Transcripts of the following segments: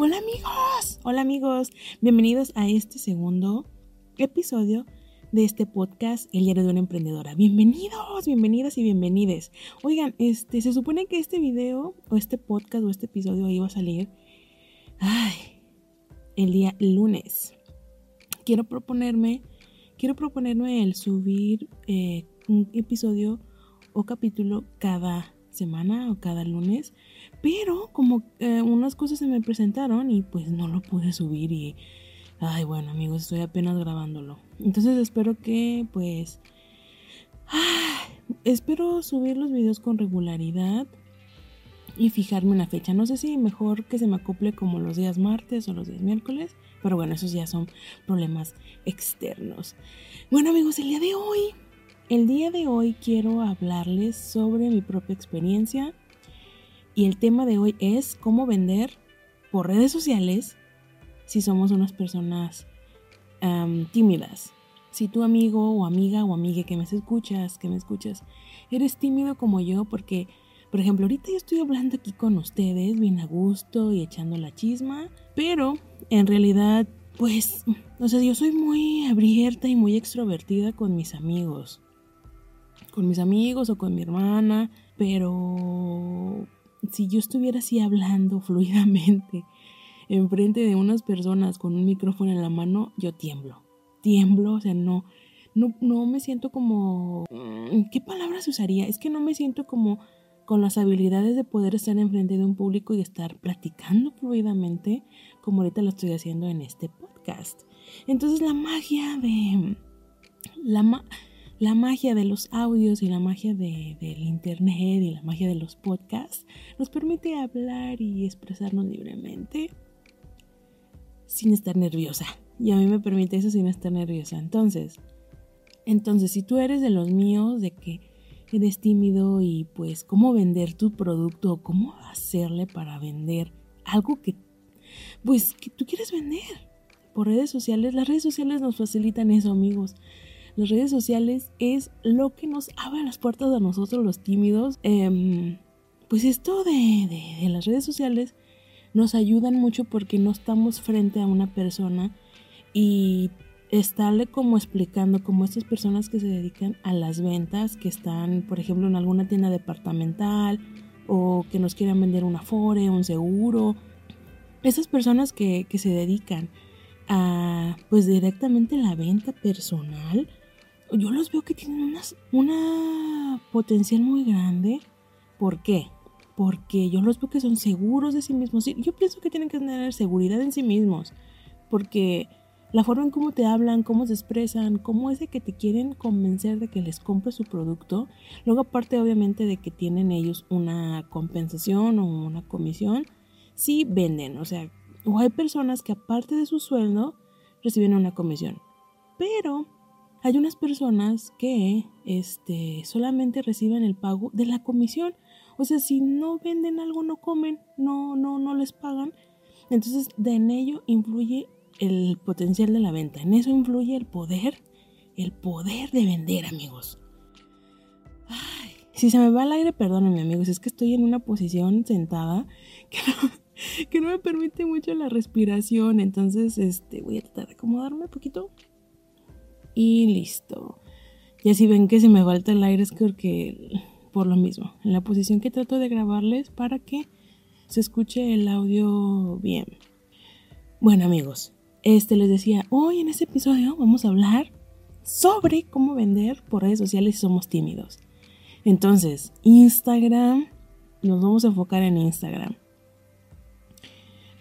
Hola amigos, hola amigos, bienvenidos a este segundo episodio de este podcast El diario de una emprendedora. Bienvenidos, bienvenidas y bienvenides. Oigan, este se supone que este video o este podcast o este episodio iba a salir ay, el día lunes. Quiero proponerme, quiero proponerme el subir eh, un episodio o capítulo cada semana o cada lunes, pero como eh, unas cosas se me presentaron y pues no lo pude subir y, ay bueno amigos, estoy apenas grabándolo. Entonces espero que pues, espero subir los videos con regularidad y fijarme una fecha. No sé si mejor que se me acople como los días martes o los días miércoles, pero bueno, esos ya son problemas externos. Bueno amigos, el día de hoy el día de hoy quiero hablarles sobre mi propia experiencia y el tema de hoy es cómo vender por redes sociales si somos unas personas tímidas. Si tu amigo o amiga o amiga que me escuchas, que me escuchas, eres tímido como yo porque, por ejemplo, ahorita yo estoy hablando aquí con ustedes bien a gusto y echando la chisma, pero en realidad, pues, o sea, yo soy muy abierta y muy extrovertida con mis amigos con mis amigos o con mi hermana, pero si yo estuviera así hablando fluidamente enfrente de unas personas con un micrófono en la mano, yo tiemblo. Tiemblo, o sea, no, no, no me siento como... Mm, ¿Qué palabras usaría? Es que no me siento como con las habilidades de poder estar enfrente de un público y estar platicando fluidamente como ahorita lo estoy haciendo en este podcast. Entonces la magia de... La, ma la magia de los audios y la magia de, del internet y la magia de los podcasts nos permite hablar y expresarnos libremente sin estar nerviosa. Y a mí me permite eso sin estar nerviosa. Entonces, entonces si tú eres de los míos, de que eres tímido y pues cómo vender tu producto o cómo hacerle para vender algo que pues que tú quieres vender por redes sociales, las redes sociales nos facilitan eso, amigos las redes sociales es lo que nos abre las puertas a nosotros los tímidos. Em, pues esto de, las redes sociales nos ayudan mucho porque no estamos frente a una persona y estarle como explicando como estas personas que se dedican a las ventas, que están por ejemplo en alguna tienda departamental o que nos quieran vender una fore, un seguro. Esas personas que, que se dedican a pues directamente la venta personal yo los veo que tienen unas, una potencial muy grande. ¿Por qué? Porque yo los veo que son seguros de sí mismos. Yo pienso que tienen que tener seguridad en sí mismos. Porque la forma en cómo te hablan, cómo se expresan, cómo es de que te quieren convencer de que les compres su producto. Luego aparte obviamente de que tienen ellos una compensación o una comisión, sí venden. O sea, o hay personas que aparte de su sueldo reciben una comisión. Pero hay unas personas que este, solamente reciben el pago de la comisión. O sea, si no venden algo, no comen, no, no, no les pagan. Entonces, de en ello influye el potencial de la venta. En eso influye el poder, el poder de vender, amigos. Ay, si se me va el aire, perdónenme, amigos. Es que estoy en una posición sentada que no, que no me permite mucho la respiración. Entonces, este, voy a tratar de acomodarme un poquito y listo. Ya si ven que se me falta el aire es porque por lo mismo, en la posición que trato de grabarles para que se escuche el audio bien. Bueno amigos, este les decía, hoy en este episodio vamos a hablar sobre cómo vender por redes sociales si somos tímidos. Entonces, Instagram, nos vamos a enfocar en Instagram.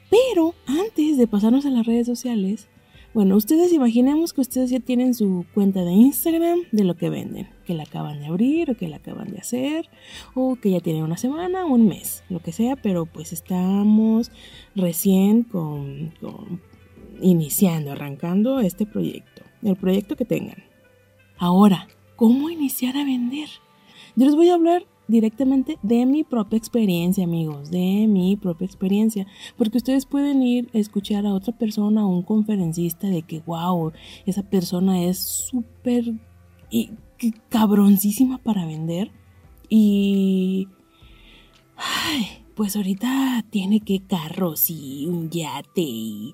Pero antes de pasarnos a las redes sociales, bueno, ustedes imaginemos que ustedes ya tienen su cuenta de Instagram de lo que venden, que la acaban de abrir o que la acaban de hacer, o que ya tienen una semana un mes, lo que sea, pero pues estamos recién con, iniciando, arrancando este proyecto, el proyecto que tengan. Ahora, ¿cómo iniciar a vender? Yo les voy a hablar directamente de mi propia experiencia, amigos, de mi propia experiencia, porque ustedes pueden ir a escuchar a otra persona o un conferencista de que, wow, esa persona es súper y cabroncísima para vender y pues ahorita tiene que carros y un yate y,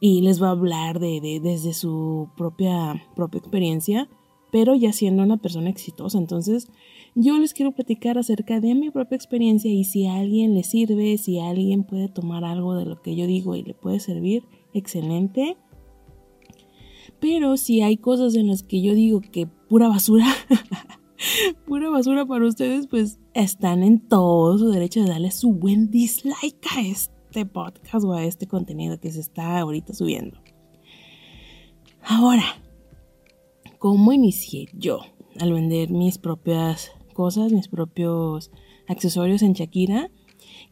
les va a hablar de, de, desde su propia, propia experiencia, pero ya siendo una persona exitosa. Entonces, yo les quiero platicar acerca de mi propia experiencia y si a alguien le sirve, si alguien puede tomar algo de lo que yo digo y le puede servir, excelente. Pero si hay cosas en las que yo digo que pura basura, pura basura para ustedes, pues están en todo su derecho de darle su buen dislike a este podcast o a este contenido que se está ahorita subiendo. Ahora, ¿cómo inicié yo al vender mis propias cosas, mis propios accesorios en Shakira?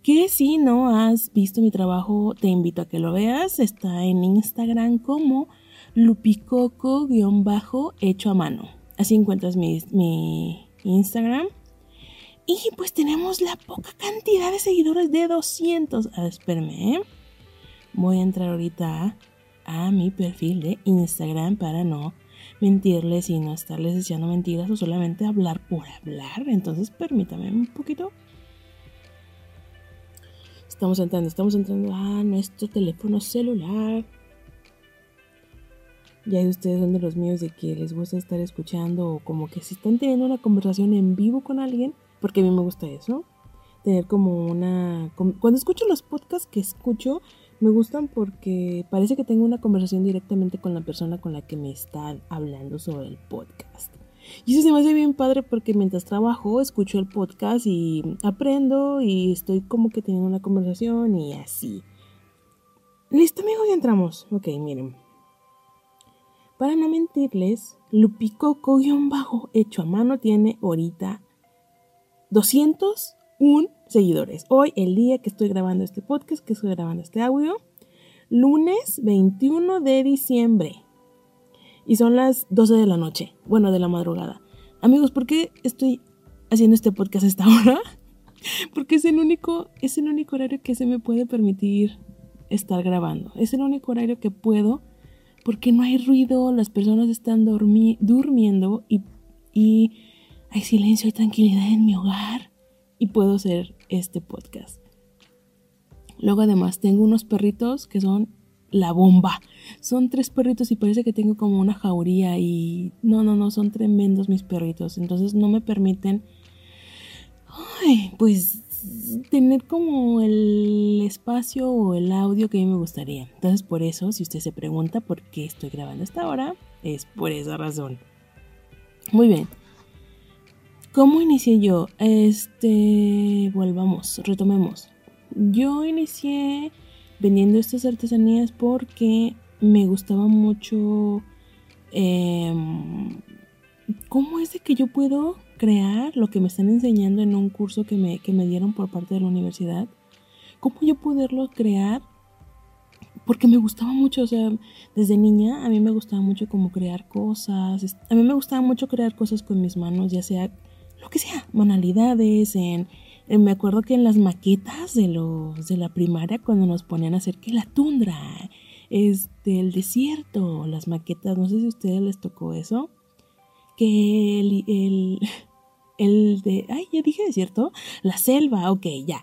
Que si no has visto mi trabajo, te invito a que lo veas. Está en Instagram como lupicoco-hecho a mano. Así encuentras mi, mi Instagram. Y pues tenemos la poca cantidad de seguidores de 200. Ah, espérame, ¿eh? Voy a entrar ahorita a mi perfil de Instagram para no mentirles y no estarles diciendo mentiras o solamente hablar por hablar. Entonces permítame un poquito. Estamos entrando, estamos entrando a nuestro teléfono celular. Ya ustedes son de los míos de que les gusta estar escuchando o como que si están teniendo una conversación en vivo con alguien, porque a mí me gusta eso. Tener como una... Cuando escucho los podcasts que escucho, me gustan porque parece que tengo una conversación directamente con la persona con la que me están hablando sobre el podcast. Y eso se me hace bien padre porque mientras trabajo escucho el podcast y aprendo y estoy como que teniendo una conversación y así. Listo amigos, ya entramos. Ok, miren. Para no mentirles, Lupicoco-bajo hecho a mano tiene ahorita 201 seguidores. Hoy, el día que estoy grabando este podcast, que estoy grabando este audio, lunes 21 de diciembre. Y son las 12 de la noche, bueno, de la madrugada. Amigos, ¿por qué estoy haciendo este podcast a esta hora? Porque es el único, es el único horario que se me puede permitir estar grabando. Es el único horario que puedo porque no hay ruido, las personas están durmiendo y, y hay silencio y tranquilidad en mi hogar y puedo hacer este podcast. Luego además tengo unos perritos que son la bomba. Son tres perritos y parece que tengo como una jauría y no, no, no, son tremendos mis perritos. Entonces no me permiten, ay, pues tener como el espacio o el audio que a mí me gustaría. Entonces por eso, si usted se pregunta por qué estoy grabando esta hora, es por esa razón. Muy bien. ¿Cómo inicié yo? Este, volvamos, retomemos. Yo inicié vendiendo estas artesanías porque me gustaba mucho em, cómo es de que yo puedo crear lo que me están enseñando en un curso que me, que me dieron por parte de la universidad, cómo yo poderlo crear, porque me gustaba mucho, o sea, desde niña a mí me gustaba mucho como crear cosas, a mí me gustaba mucho crear cosas con mis manos, ya sea que sea, manualidades, en, me acuerdo que en las maquetas de los de la primaria cuando nos ponían a hacer que la tundra, este, el desierto, las maquetas, no sé si a ustedes les tocó eso, que el, el de, ay, ya dije, ¿cierto? La selva, ok, ya.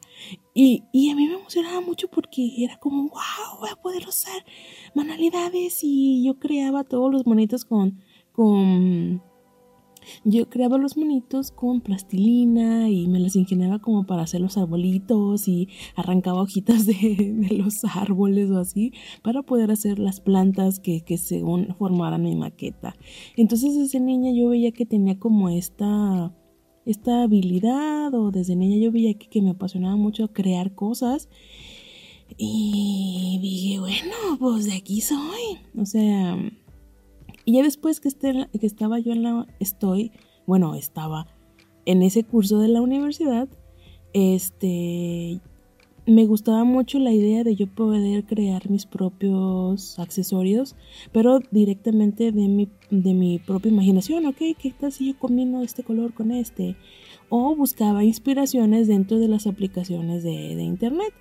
Y, y, a mí me emocionaba mucho porque era como, wow, voy a poder usar manualidades y yo creaba todos los monitos con, con, yo creaba los monitos con plastilina y me las ingeniaba como para hacer los arbolitos y arrancaba hojitas de, los árboles o así para poder hacer las plantas que, que según formaran mi maqueta. Entonces desde niña yo veía que tenía como esta esta habilidad o desde niña yo veía que, que me apasionaba mucho crear cosas y dije, bueno, pues de aquí soy. O sea, y ya después que, esté, que estaba yo en la, estoy, bueno, estaba en ese curso de la universidad, este, me gustaba mucho la idea de yo poder crear mis propios accesorios, pero directamente de mi, de mi propia imaginación, ¿ok? ¿Qué tal si yo combino este color con este? O buscaba inspiraciones dentro de las aplicaciones de, de internet,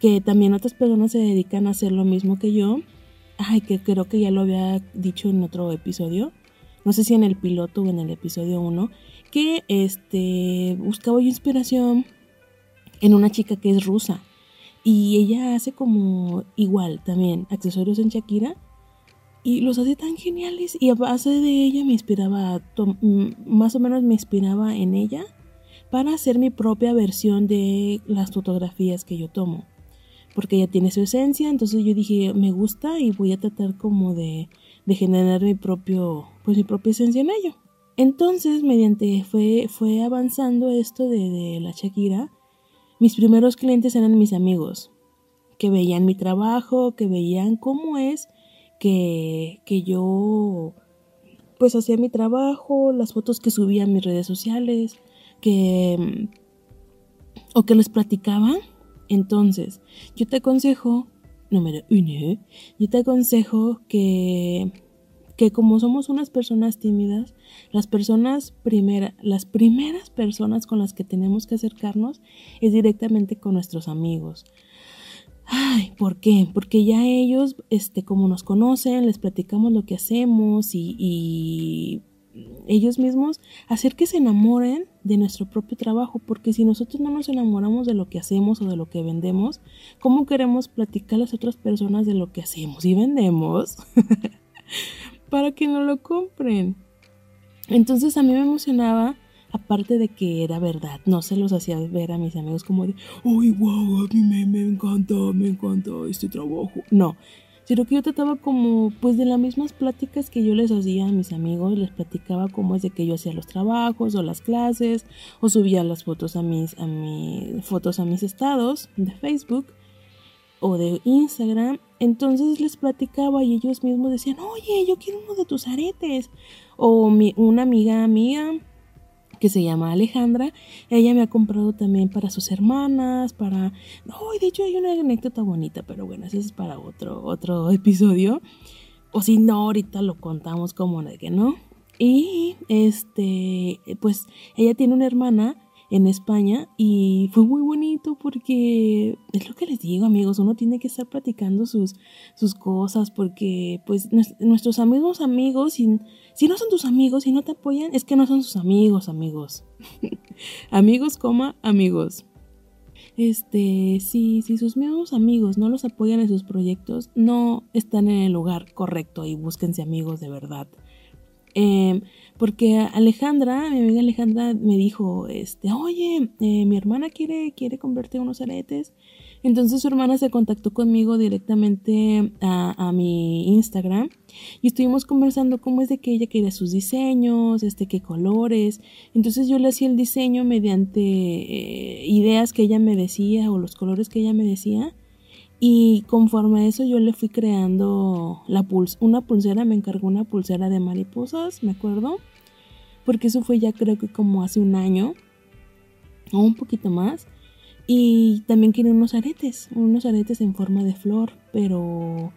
que también otras personas se dedican a hacer lo mismo que yo. Ay, que creo que ya lo había dicho en otro episodio, no sé si en el piloto o en el episodio 1, que este, buscaba yo inspiración en una chica que es rusa. Y ella hace como igual también accesorios en Shakira. Y los hace tan geniales. Y a base de ella me inspiraba, más o menos me inspiraba en ella para hacer mi propia versión de las fotografías que yo tomo. Porque ella tiene su esencia, entonces yo dije, me gusta y voy a tratar como de, de generar mi propio, pues mi propia esencia en ello. Entonces, mediante fue, fue avanzando esto de, de la Shakira, mis primeros clientes eran mis amigos, que veían mi trabajo, que veían cómo es que, que yo pues hacía mi trabajo, las fotos que subía a mis redes sociales, que o que les platicaba. Entonces, yo te aconsejo, número uno, yo te aconsejo que que como somos unas personas tímidas, las personas primera, las primeras personas con las que tenemos que acercarnos es directamente con nuestros amigos. Ay, ¿por qué? Porque ya ellos, este, como nos conocen, les platicamos lo que hacemos y, y ellos mismos hacer que se enamoren de nuestro propio trabajo, porque si nosotros no nos enamoramos de lo que hacemos o de lo que vendemos, ¿cómo queremos platicar a las otras personas de lo que hacemos y vendemos? para que no lo compren. Entonces a mí me emocionaba, aparte de que era verdad, no se los hacía ver a mis amigos como de, ¡ay, wow! A mí me, me encanta, me encanta este trabajo. No, sino que yo trataba como, pues de las mismas pláticas que yo les hacía a mis amigos, les platicaba cómo es de que yo hacía los trabajos o las clases, o subía las fotos a mis, a mis, fotos a mis estados de Facebook o de Instagram, entonces les platicaba y ellos mismos decían, oye, yo quiero uno de tus aretes. O mi, una amiga mía que se llama Alejandra, ella me ha comprado también para sus hermanas, para... No, de hecho hay una anécdota bonita, pero bueno, eso es para otro, otro episodio. O si no, ahorita lo contamos como de que no. Y este, pues ella tiene una hermana en España y fue muy bonito porque es lo que les digo amigos, uno tiene que estar platicando sus, sus cosas porque pues nuestros amigos amigos, si, si no son tus amigos, y no te apoyan, es que no son sus amigos amigos. amigos, coma, amigos. Este, si, si sus mismos amigos no los apoyan en sus proyectos, no están en el lugar correcto y búsquense amigos de verdad. Eh, porque Alejandra, mi amiga Alejandra me dijo, este, oye, eh, mi hermana quiere, quiere convertir unos aretes. Entonces su hermana se contactó conmigo directamente a, mi Instagram y estuvimos conversando cómo es de que ella quería sus diseños, este, qué colores. Entonces yo le hacía el diseño mediante eh, ideas que ella me decía o los colores que ella me decía. Y conforme a eso yo le fui creando la una pulsera, me encargó una pulsera de mariposas, me acuerdo. Porque eso fue ya creo que como hace un año o un poquito más. Y también quería unos aretes, unos aretes en forma de flor, pero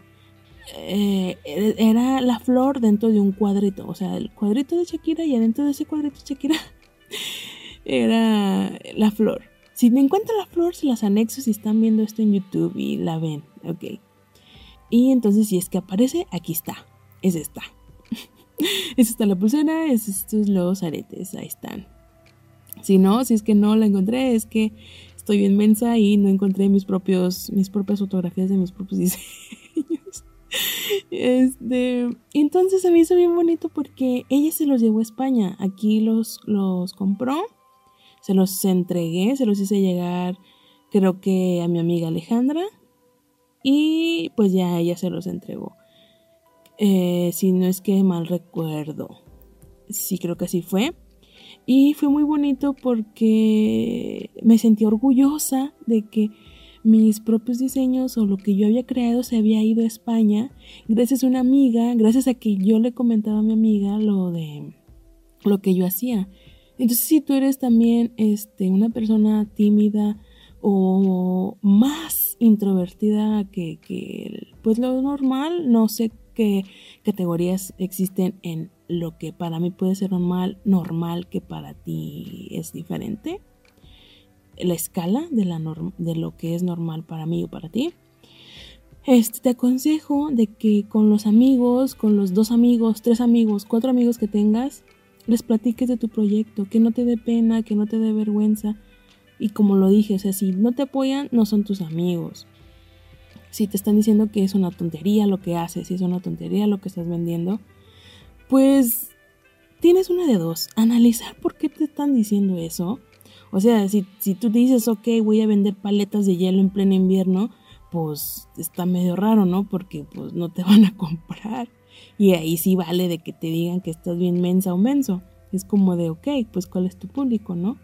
eh, era la flor dentro de un cuadrito. O sea, el cuadrito de Shakira y adentro de ese cuadrito Shakira era la flor. Si me encuentro la flor, se las anexo si están viendo esto en YouTube y la ven, ok. Y entonces si es que aparece, aquí está, es esta. es esta la pulsera, es estos los aretes, ahí están. Si no, si es que no la encontré, es que estoy bien mensa y no encontré mis propios, mis propias fotografías de mis propios diseños. Este, entonces se me hizo bien bonito porque ella se los llevó a España. Aquí los, los compró se los entregué, se los hice llegar creo que a mi amiga Alejandra y pues ya ella se los entregó. Eh, si no es que mal recuerdo. Sí, creo que así fue. Y fue muy bonito porque me sentí orgullosa de que mis propios diseños o lo que yo había creado se había ido a España gracias a una amiga, gracias a que yo le comentaba a mi amiga lo de lo que yo hacía. Entonces, si tú eres también este, una persona tímida o más introvertida que, que pues lo normal, no sé qué categorías existen en lo que para mí puede ser normal, normal que para ti es diferente. La escala de, la de lo que es normal para mí o para ti. Este, te aconsejo de que con los amigos, con los dos amigos, tres amigos, cuatro amigos que tengas, les platiques de tu proyecto, que no te dé pena, que no te dé vergüenza, Y como lo dije, o sea, si no te apoyan, no son tus amigos. Si te están diciendo que es una tontería lo que haces, si es una tontería lo que estás vendiendo, pues tienes una de dos. Analizar por qué te están diciendo eso. O sea, si, si tú dices, ok, voy a vender paletas de hielo en pleno invierno, pues está medio raro, ¿no? Porque pues no te van a comprar. Y ahí sí vale de que te digan que estás bien mensa o menso. Es como de, ok, pues cuál es tu público, ¿no?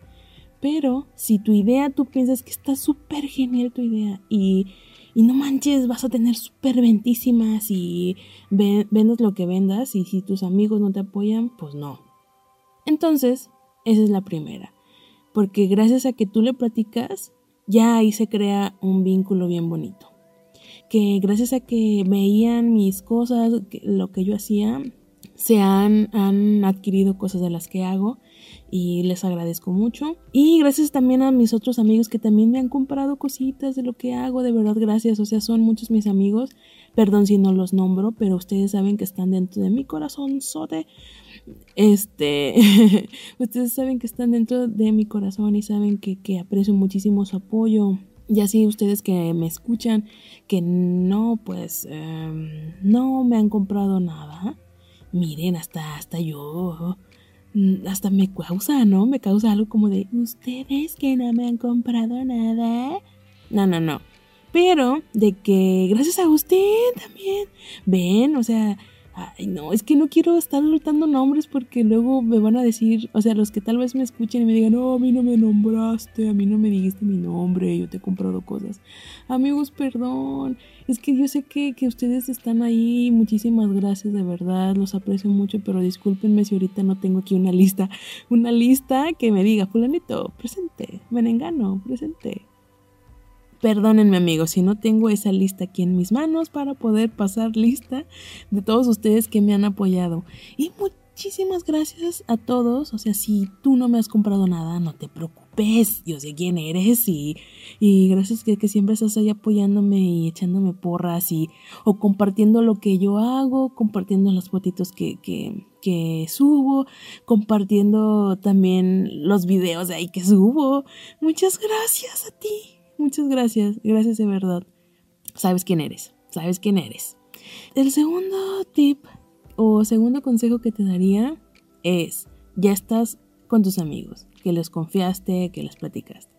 Pero si tu idea, tú piensas que está súper genial tu idea y, y, no manches, vas a tener súper ventísimas y vendas lo que vendas y si tus amigos no te apoyan, pues no. Entonces, esa es la primera. Porque gracias a que tú le platicas, ya ahí se crea un vínculo bien bonito. Que gracias a que veían mis cosas, lo que yo hacía, se han, han adquirido cosas de las que hago y les agradezco mucho. Y gracias también a mis otros amigos que también me han comprado cositas de lo que hago, de verdad gracias, o sea, son muchos mis amigos, perdón si no los nombro, pero ustedes saben que están dentro de mi corazón, sote. Este, ustedes saben que están dentro de mi corazón y saben que, que aprecio muchísimo su apoyo. Y así ustedes que me escuchan, que no, pues, em, no me han comprado nada. Miren, hasta, hasta yo Mm, hasta me causa, ¿no? Me causa algo como de, ustedes que no me han comprado nada. No, no, no. Pero de que gracias a usted también. Ven, o sea, Ay, no, es que no quiero estar soltando nombres porque luego me van a decir, o sea, los que tal vez me escuchen y me digan, no, a mí no me nombraste, a mí no me dijiste mi nombre, yo te he comprado cosas. Amigos, perdón, es que yo sé que, que ustedes están ahí, muchísimas gracias, de verdad, los aprecio mucho, pero discúlpenme si ahorita no tengo aquí una lista, una lista que me diga, fulanito, presente, menengano, presente. Perdónenme amigos si no tengo esa lista aquí en mis manos para poder pasar lista de todos ustedes que me han apoyado. Y muchísimas gracias a todos. O sea, si tú no me has comprado nada, no te preocupes. Yo sé quién eres y, y gracias que, que siempre estás ahí apoyándome y echándome porras y o compartiendo lo que yo hago, compartiendo las fotitos que, que, que subo, compartiendo también los videos de ahí que subo. Muchas gracias a ti. Muchas gracias, gracias de verdad. Sabes quién eres, sabes quién eres. El segundo tip o segundo consejo que te daría es, ya estás con tus amigos, que les confiaste, que les platicaste.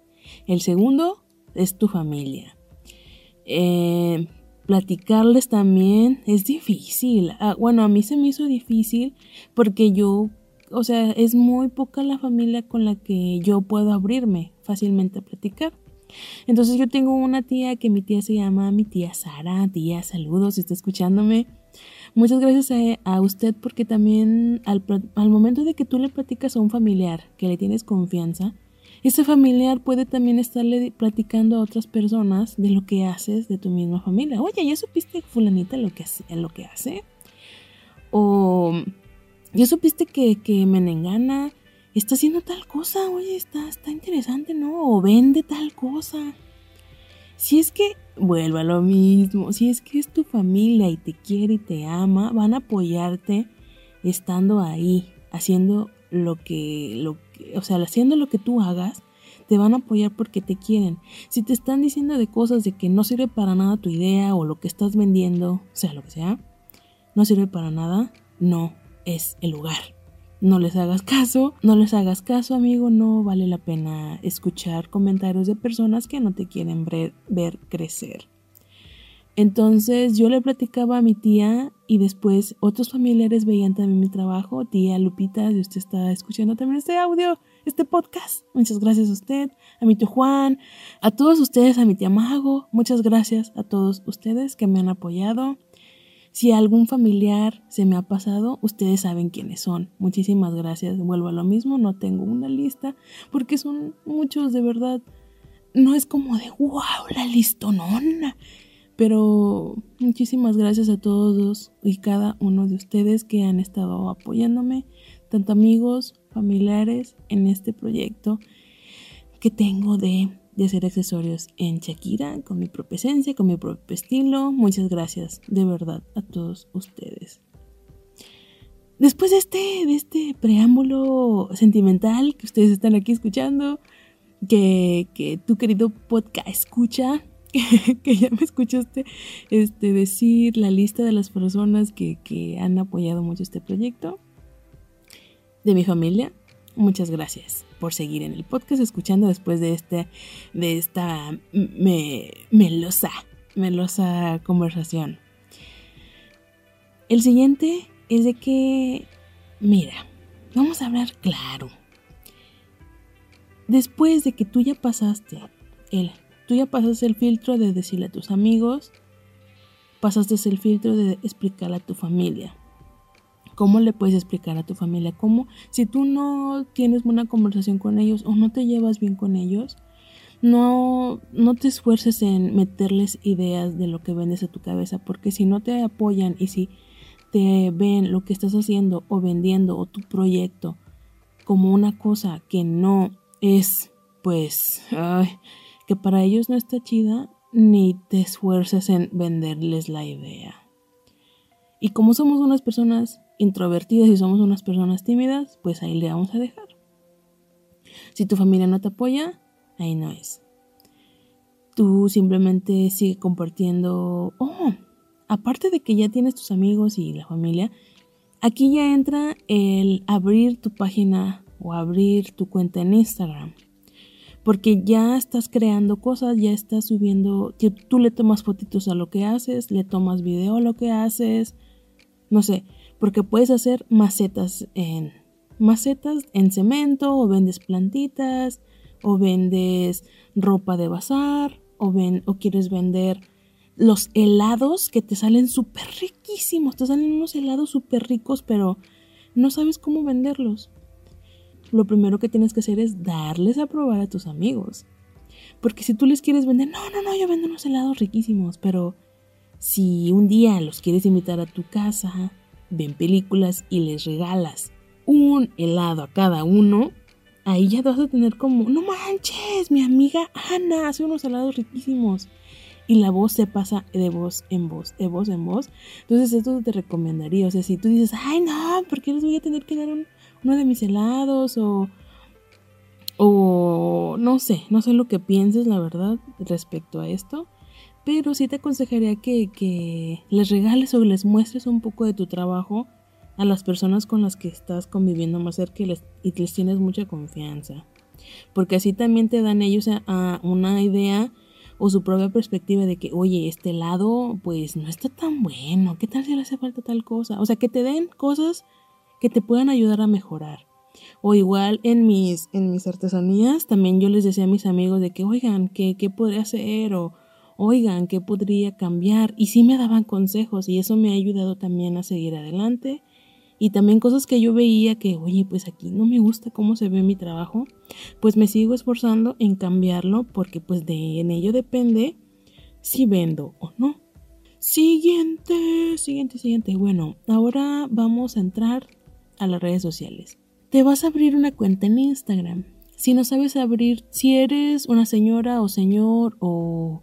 El segundo es tu familia. Eh, platicarles también es difícil. Ah, bueno, a mí se me hizo difícil porque yo, o sea, es muy poca la familia con la que yo puedo abrirme fácilmente a platicar. Entonces yo tengo una tía que mi tía se llama mi tía Sara. Tía, saludos, si está escuchándome. Muchas gracias a, usted porque también al, momento de que tú le platicas a un familiar que le tienes confianza, ese familiar puede también estarle platicando a otras personas de lo que haces de tu misma familia. Oye, ¿ya supiste fulanita lo que, lo que hace? O ¿ya supiste que, que Menengana está haciendo tal cosa, oye, está, está interesante, ¿no? O vende tal cosa. Si es que, vuelva a lo mismo, si es que es tu familia y te quiere y te ama, van a apoyarte estando ahí, haciendo lo que, lo o sea, haciendo lo que tú hagas, te van a apoyar porque te quieren. Si te están diciendo de cosas de que no sirve para nada tu idea o lo que estás vendiendo, sea lo que sea, no sirve para nada, no es el lugar. No les hagas caso, no les hagas caso amigo, no vale la pena escuchar comentarios de personas que no te quieren ver, crecer. Entonces yo le platicaba a mi tía y después otros familiares veían también mi trabajo. Tía Lupita, si usted está escuchando también este audio, este podcast, muchas gracias a usted, a mi tío Juan, a todos ustedes, a mi tía Mago, muchas gracias a todos ustedes que me han apoyado. Si algún familiar se me ha pasado, ustedes saben quiénes son. Muchísimas gracias. Vuelvo a lo mismo, no tengo una lista porque son muchos de verdad. No es como de wow, la listonona. Pero muchísimas gracias a todos y cada uno de ustedes que han estado apoyándome, tanto amigos, familiares en este proyecto que tengo de de hacer accesorios en Shakira, con mi propia esencia, con mi propio estilo. Muchas gracias de verdad a todos ustedes. Después de este, de este preámbulo sentimental que ustedes están aquí escuchando, que, que tu querido podcast escucha, que, ya me escuchaste este, decir la lista de las personas que, que han apoyado mucho este proyecto, de mi familia, muchas gracias por seguir en el podcast escuchando después de este de esta me, melosa melosa conversación. El siguiente es de que mira, vamos a hablar claro. Después de que tú ya pasaste el tú ya pasaste el filtro de decirle a tus amigos, pasaste el filtro de explicarle a tu familia ¿Cómo le puedes explicar a tu familia? ¿Cómo, si tú no tienes una conversación con ellos o no te llevas bien con ellos, no, no te esfuerces en meterles ideas de lo que vendes a tu cabeza, porque si no te apoyan y si te ven lo que estás haciendo o vendiendo o tu proyecto como una cosa que no es, pues, que para ellos no está chida, ni te esfuerces en venderles la idea. Y como somos unas personas introvertidas y somos unas personas tímidas, pues ahí le vamos a dejar. Si tu familia no te apoya, ahí no es. Tú simplemente sigue compartiendo. Oh, aparte de que ya tienes tus amigos y la familia, aquí ya entra el abrir tu página o abrir tu cuenta en Instagram. Porque ya estás creando cosas, ya estás subiendo, tú le tomas fotitos a lo que haces, le tomas video a lo que haces, no sé, porque puedes hacer macetas en macetas en cemento o vendes plantitas o vendes ropa de bazar o ven o quieres vender los helados que te salen súper riquísimos, te salen unos helados súper ricos, pero no sabes cómo venderlos. Lo primero que tienes que hacer es darles a probar a tus amigos. Porque si tú les quieres vender, no, no, no, yo vendo unos helados riquísimos, pero si un día los quieres invitar a tu casa, ven películas y les regalas un helado a cada uno, ahí ya vas a tener como, no manches, mi amiga Ana hace unos helados riquísimos. Y la voz se pasa de voz en voz, de voz en voz. Entonces esto te recomendaría, o sea, si tú dices, ay no, ¿por qué les voy a tener que dar uno de mis helados? O, o no sé, no sé lo que pienses, la verdad, respecto a esto. Pero sí te aconsejaría que, les regales o les muestres un poco de tu trabajo a las personas con las que estás conviviendo más cerca y les, tienes mucha confianza. Porque así también te dan ellos a, una idea o su propia perspectiva de que, oye, este lado pues no está tan bueno, ¿qué tal si le hace falta tal cosa? O sea, que te den cosas que te puedan ayudar a mejorar. O igual en mis, en mis artesanías, también yo les decía a mis amigos de que, oigan, ¿qué, qué podría hacer? Oigan, ¿qué podría cambiar? Y sí me daban consejos y eso me ha ayudado también a seguir adelante. Y también cosas que yo veía que, oye, pues aquí no me gusta cómo se ve mi trabajo, pues me sigo esforzando en cambiarlo porque pues de en ello depende si vendo o no. Siguiente, siguiente, siguiente. Bueno, ahora vamos a entrar a las redes sociales. Te vas a abrir una cuenta en Instagram. Si no sabes abrir, si eres una señora o señor o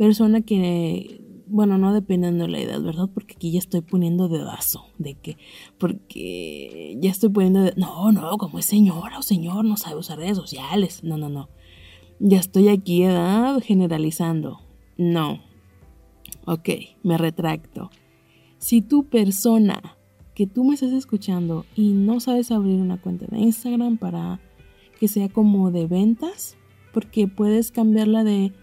persona que, bueno, no dependiendo de la edad, ¿verdad? Porque aquí ya estoy poniendo dedazo, de que, porque ya estoy poniendo, de, no, no, como es señora o señor, no sabe usar redes sociales, no, no, no. Ya estoy aquí, edad, generalizando. No. Ok, me retracto. Si tu persona que tú me estás escuchando y no sabes abrir una cuenta de Instagram para que sea como de ventas, porque puedes cambiarla de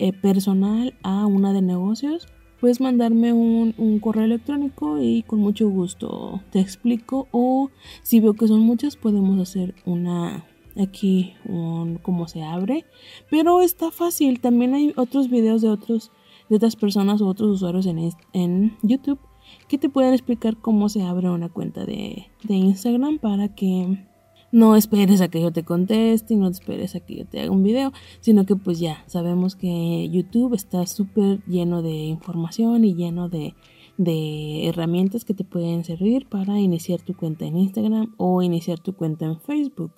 eh, personal a una de negocios, puedes mandarme un, correo electrónico y con mucho gusto te explico. O si veo que son muchas, podemos hacer una aquí un cómo se abre. Pero está fácil. También hay otros videos de otros de otras personas o otros usuarios en, en YouTube que te pueden explicar cómo se abre una cuenta de, de Instagram para que no esperes a que yo te conteste y no esperes a que yo te haga un video, sino que pues ya sabemos que YouTube está súper lleno de información y lleno de, de herramientas que te pueden servir para iniciar tu cuenta en Instagram o iniciar tu cuenta en Facebook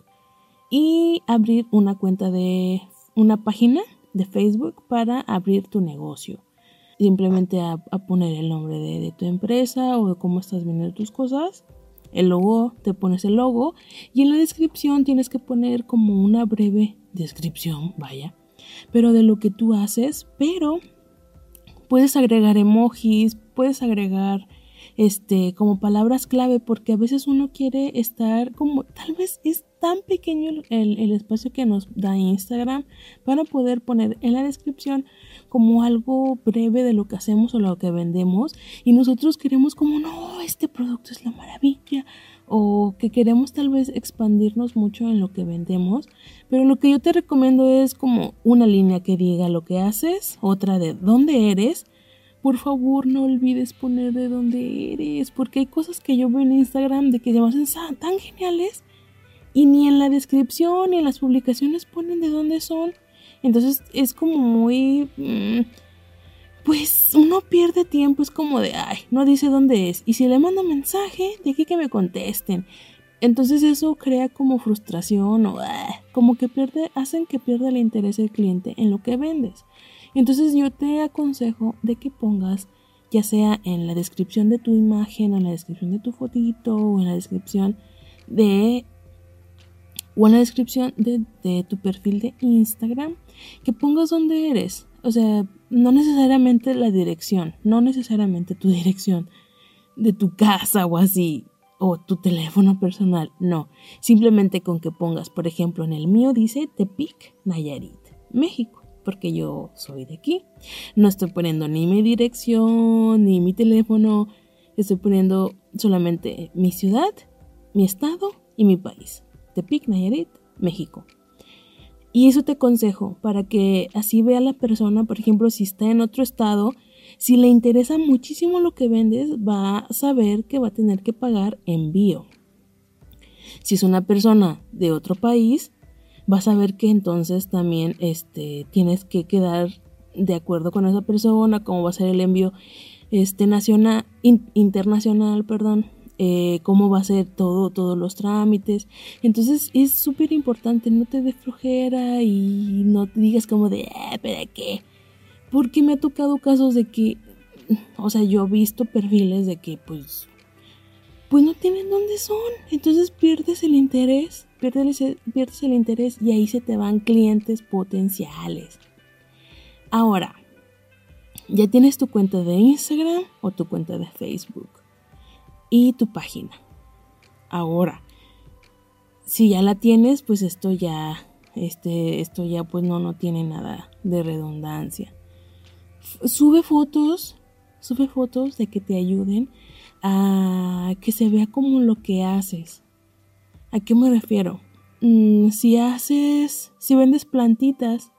y abrir una cuenta de una página de Facebook para abrir tu negocio. Simplemente a, poner el nombre de, tu empresa o de cómo estás vendiendo tus cosas el logo, te pones el logo y en la descripción tienes que poner como una breve descripción, vaya, pero de lo que tú haces, pero puedes agregar emojis, puedes agregar este como palabras clave porque a veces uno quiere estar como tal vez es tan pequeño el, el, espacio que nos da Instagram para poder poner en la descripción como algo breve de lo que hacemos o lo que vendemos y nosotros queremos como no este producto es la maravilla o que queremos tal vez expandirnos mucho en lo que vendemos, pero lo que yo te recomiendo es como una línea que diga lo que haces, otra de dónde eres. Por favor, no olvides poner de dónde eres, porque hay cosas que yo veo en Instagram de que se me hacen tan geniales y ni en la descripción ni en las publicaciones ponen de dónde son. Entonces es como muy... Mm, pues uno pierde tiempo, es como de, ay, no dice dónde es. Y si le mando mensaje, de que me contesten. Entonces eso crea como frustración o ah, como que pierde, hacen que pierda el interés del cliente en lo que vendes. Entonces yo te aconsejo de que pongas, ya sea en la descripción de tu imagen, en la descripción de tu fotito, o en la descripción de o en la descripción de, de tu perfil de Instagram, que pongas dónde eres. O sea, no necesariamente la dirección, no necesariamente tu dirección de tu casa o así, o tu teléfono personal, no. Simplemente con que pongas, por ejemplo, en el mío dice Tepic, Nayarit, México, porque yo soy de aquí. No estoy poniendo ni mi dirección, ni mi teléfono, estoy poniendo solamente mi ciudad, mi estado y mi país. Tepic, Nayarit, México. Y eso te aconsejo para que así vea la persona, por ejemplo, si está en otro estado, si le interesa muchísimo lo que vendes, va a saber que va a tener que pagar envío. Si es una persona de otro país, va a saber que entonces también este, tienes que quedar de acuerdo con esa persona, cómo va a ser el envío este, nacional, internacional, perdón, eh, cómo va a ser todo, todos los trámites. Entonces es súper importante, no te dé flojera y no te digas como de, eh, ¿para qué? Porque me ha tocado casos de que, o sea, yo he visto perfiles de que pues, pues no tienen dónde son. Entonces pierdes el interés, pierdes el interés y ahí se te van clientes potenciales. Ahora, ya tienes tu cuenta de Instagram o tu cuenta de Facebook y tu página. Ahora, si ya la tienes, pues esto ya, este, esto ya pues no, no tiene nada de redundancia. Sube fotos, sube fotos de que te ayuden a que se vea como lo que haces. ¿A qué me refiero? Mm, si haces, si vendes plantitas,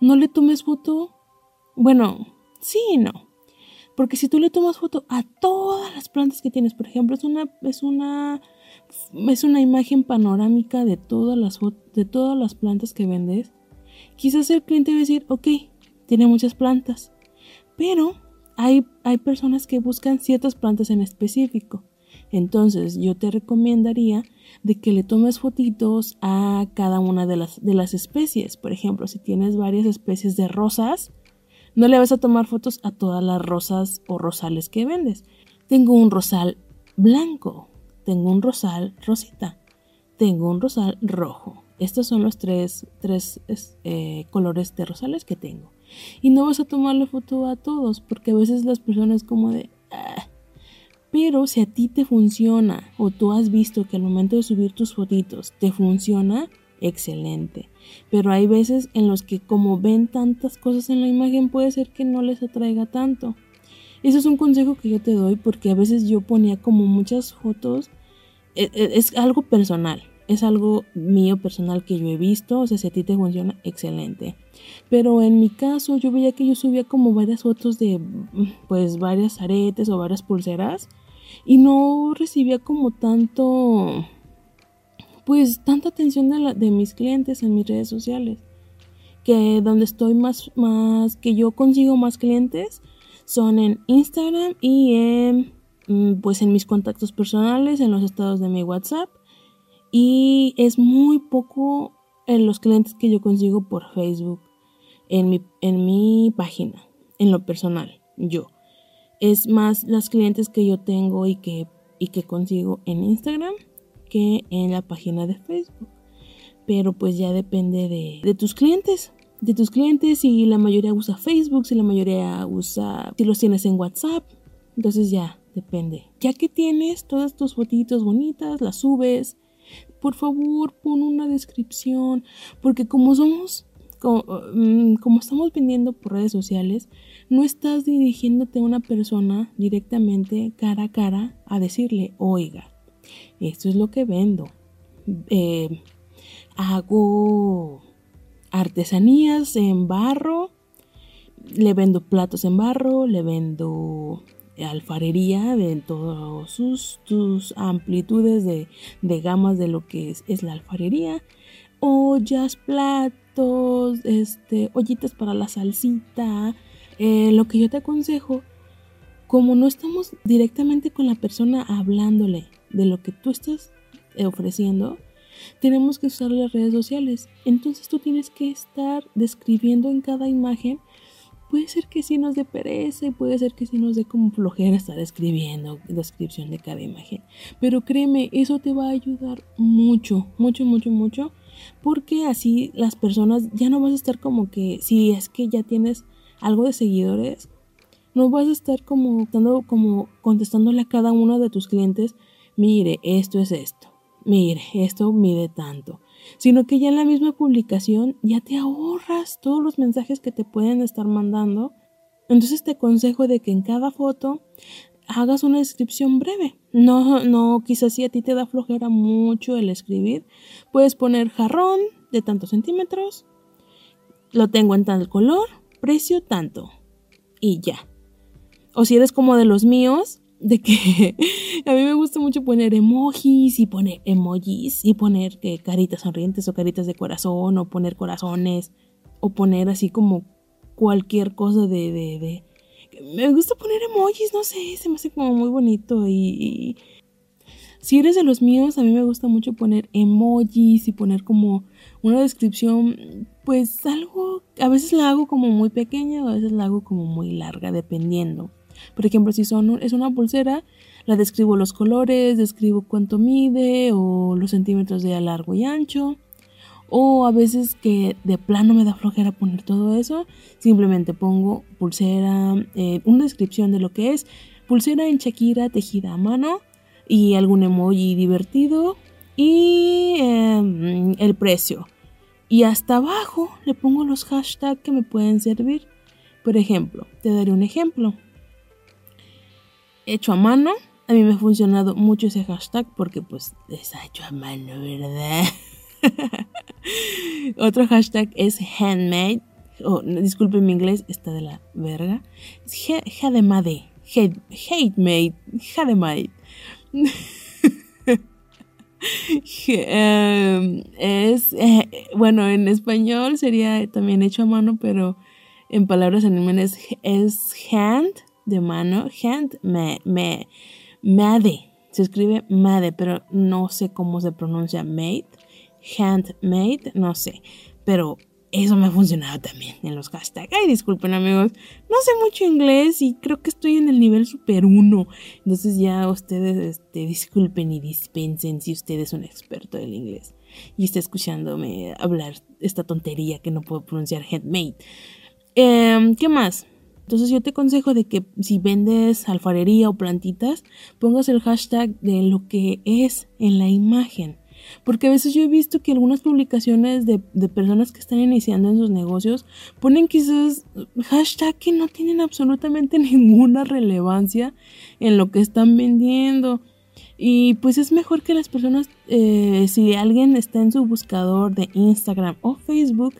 no le tomes foto. Bueno, sí y no. Porque si tú le tomas foto a todas las plantas que tienes, por ejemplo, es una, es una, es una imagen panorámica de todas las, de todas las plantas que vendes, quizás el cliente va a decir, ok, tiene muchas plantas, pero hay, hay personas que buscan ciertas plantas en específico. Entonces yo te recomendaría de que le tomes fotitos a cada una de las, de las especies. Por ejemplo, si tienes varias especies de rosas, no le vas a tomar fotos a todas las rosas o rosales que vendes. Tengo un rosal blanco, tengo un rosal rosita, tengo un rosal rojo. Estos son los tres, tres eh, colores de rosales que tengo. Y no vas a tomarle foto a todos, porque a veces las personas como de... Ah". Pero si a ti te funciona o tú has visto que al momento de subir tus fotitos te funciona, excelente. Pero hay veces en los que como ven tantas cosas en la imagen puede ser que no les atraiga tanto. Eso es un consejo que yo te doy porque a veces yo ponía como muchas fotos. E, e, es, algo personal, es algo mío personal que yo he visto. O sea, si a ti te funciona, excelente. Pero en mi caso yo veía que yo subía como varias fotos de pues varias aretes o varias pulseras y no recibía como tanto pues tanta atención de, de mis clientes en mis redes sociales. Que donde estoy más, más, que yo consigo más clientes son en Instagram y en, mm, pues en mis contactos personales, en los estados de mi WhatsApp. Y es muy poco en los clientes que yo consigo por Facebook, en mi, en mi página, en lo personal, yo. Es más las clientes que yo tengo y que, y que consigo en Instagram que en la página de Facebook. pero pues ya depende de, de tus clientes de tus clientes si la mayoría usa Facebook, si la mayoría usa, si los tienes en WhatsApp. Entonces ya, depende. Ya que tienes todas tus fotitos bonitas, las subes, por favor pon una descripción, porque como somos, mm, como, estamos vendiendo por redes sociales, no estás dirigiéndote a una persona directamente cara a cara a decirle, oiga, esto es lo que vendo. Eh, hago artesanías en barro, le vendo platos en barro, le vendo alfarería de todas sus, amplitudes de, gamas de lo que es, la alfarería, ollas, platos, este, ollitas para la salsita. Eh, lo que yo te aconsejo, como no estamos directamente con la persona hablándole de lo que tú estás ofreciendo, tenemos que usar las redes sociales. Entonces tú tienes que estar describiendo en cada imagen. Puede ser que sí nos dé pereza puede ser que sí nos dé como flojera estar escribiendo descripción de cada imagen. Pero créeme, eso te va a ayudar mucho, mucho, mucho, mucho. Porque así las personas ya no vas a estar como que, si es que ya tienes algo de seguidores, no vas a estar como, como contestándole a cada uno de tus clientes, mire, esto es esto mire, esto mide tanto, sino que ya en la misma publicación ya te ahorras todos los mensajes que te pueden estar mandando. Entonces te aconsejo de que en cada foto hagas una descripción breve. No, no, quizás si a ti te da flojera mucho el escribir, puedes poner jarrón de tantos centímetros, lo tengo en tal color, precio tanto y ya. O si eres como de los míos, de que a mí me gusta mucho poner emojis y poner emojis y poner que caritas sonrientes o caritas de corazón o poner corazones o poner así como cualquier cosa de, de, me gusta poner emojis, no sé, se me hace como muy bonito y, si eres de los míos, a mí me gusta mucho poner emojis y poner como una descripción, pues algo, a veces la hago como muy pequeña o a veces la hago como muy larga, dependiendo. Por ejemplo, si son, es una pulsera, la describo los colores, describo cuánto mide o los centímetros de largo y ancho. O a veces que de plano me da flojera poner todo eso, simplemente pongo pulsera, eh, una descripción de lo que es, pulsera en Shakira tejida a mano y algún emoji divertido y em, el precio. Y hasta abajo le pongo los hashtags que me pueden servir. Por ejemplo, te daré un ejemplo hecho a mano. A mí me ha funcionado mucho ese hashtag porque pues es hecho a mano, ¿verdad? Otro hashtag es handmade. Oh, disculpen mi inglés, está de la verga. Es hademade. Hate made. Hademade. Em, es eh, bueno en español sería también hecho a mano pero en palabras en es hand de mano, hand, me, me, made, se escribe made, pero no sé cómo se pronuncia made, handmade, no sé, pero eso me ha funcionado también en los hashtags. Ay, disculpen amigos, no sé mucho inglés y creo que estoy en el nivel super 1. Entonces ya ustedes este, disculpen y dispensen si usted es un experto del inglés y está escuchándome hablar esta tontería que no puedo pronunciar handmade. Em, ¿Qué más? Entonces yo te aconsejo de que si vendes alfarería o plantitas, pongas el hashtag de lo que es en la imagen. Porque a veces yo he visto que algunas publicaciones de, personas que están iniciando en sus negocios ponen quizás hashtag que no tienen absolutamente ninguna relevancia en lo que están vendiendo. Y pues es mejor que las personas, eh, si alguien está en su buscador de Instagram o Facebook,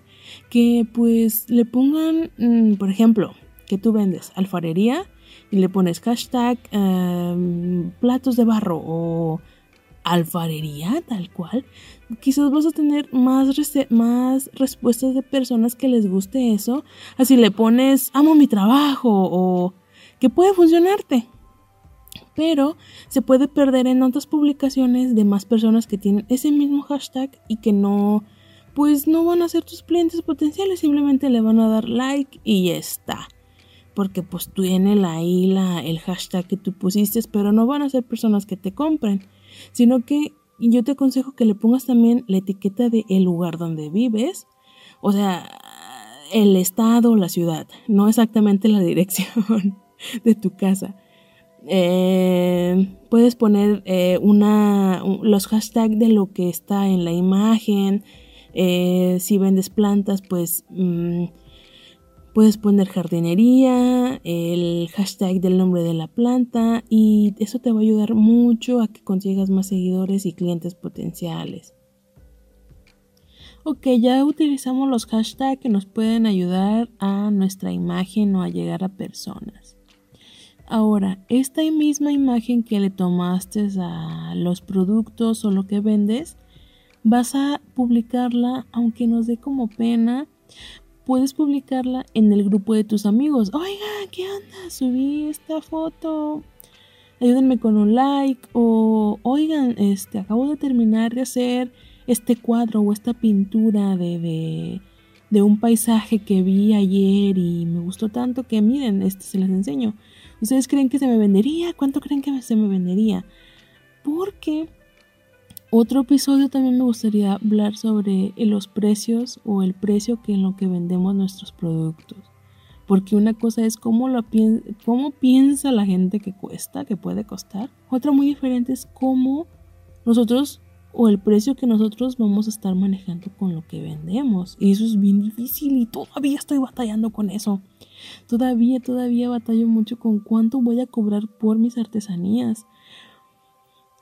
que pues le pongan, mm, por ejemplo, que tú vendes alfarería y le pones hashtag em, platos de barro o alfarería tal cual, quizás vas a tener más, más respuestas de personas que les guste eso. Así le pones amo mi trabajo o que puede funcionarte. Pero se puede perder en otras publicaciones de más personas que tienen ese mismo hashtag y que no, pues no van a ser tus clientes potenciales, simplemente le van a dar like y ya está porque pues tiene ahí la, el hashtag que tú pusiste, pero no van a ser personas que te compren, sino que yo te aconsejo que le pongas también la etiqueta de el lugar donde vives, o sea, el estado la ciudad, no exactamente la dirección de tu casa. Eh, puedes poner eh, una, los hashtags de lo que está en la imagen. Eh, si vendes plantas, pues mm, puedes poner jardinería, el hashtag del nombre de la planta y eso te va a ayudar mucho a que consigas más seguidores y clientes potenciales. Ok, ya utilizamos los hashtags que nos pueden ayudar a nuestra imagen o a llegar a personas. Ahora, esta misma imagen que le tomaste a los productos o lo que vendes, vas a publicarla, aunque nos dé como pena, puedes publicarla en el grupo de tus amigos. Oiga, ¿qué onda? Subí esta foto. Ayúdenme con un like. O, oigan, este, acabo de terminar de hacer este cuadro o esta pintura de, de, de un paisaje que vi ayer y me gustó tanto que miren, este se les enseño. ¿Ustedes creen que se me vendería? ¿Cuánto creen que se me vendería? Porque otro episodio también me gustaría hablar sobre los precios o el precio que en lo que vendemos nuestros productos. Porque una cosa es cómo, lo cómo piensa la gente que cuesta, que puede costar. Otra muy diferente es cómo nosotros o el precio que nosotros vamos a estar manejando con lo que vendemos. Y eso es bien difícil y todavía estoy batallando con eso. Todavía, todavía batallo mucho con cuánto voy a cobrar por mis artesanías.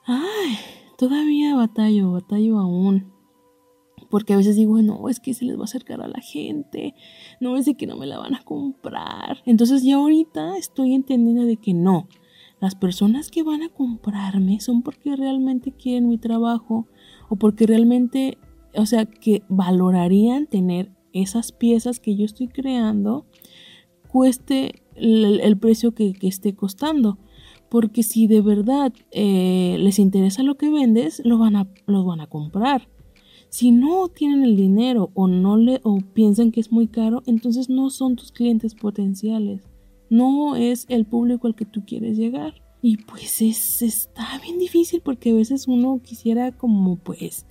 Ay, todavía batallo, batallo aún. Porque a veces digo, no, es que se les va a acercar a la gente, no es de que no me la van a comprar. Entonces ya ahorita estoy entendiendo de que no, las personas que van a comprarme son porque realmente quieren mi trabajo o porque realmente, o sea, que valorarían tener esas piezas que yo estoy creando, cueste el, precio que, esté costando. Porque si de verdad eh, les interesa lo que vendes, lo van a, los van a comprar. Si no tienen el dinero o no le o piensan que es muy caro, entonces no son tus clientes potenciales no es el público al que tú quieres llegar. Y pues es, está bien difícil porque a veces uno quisiera como pues,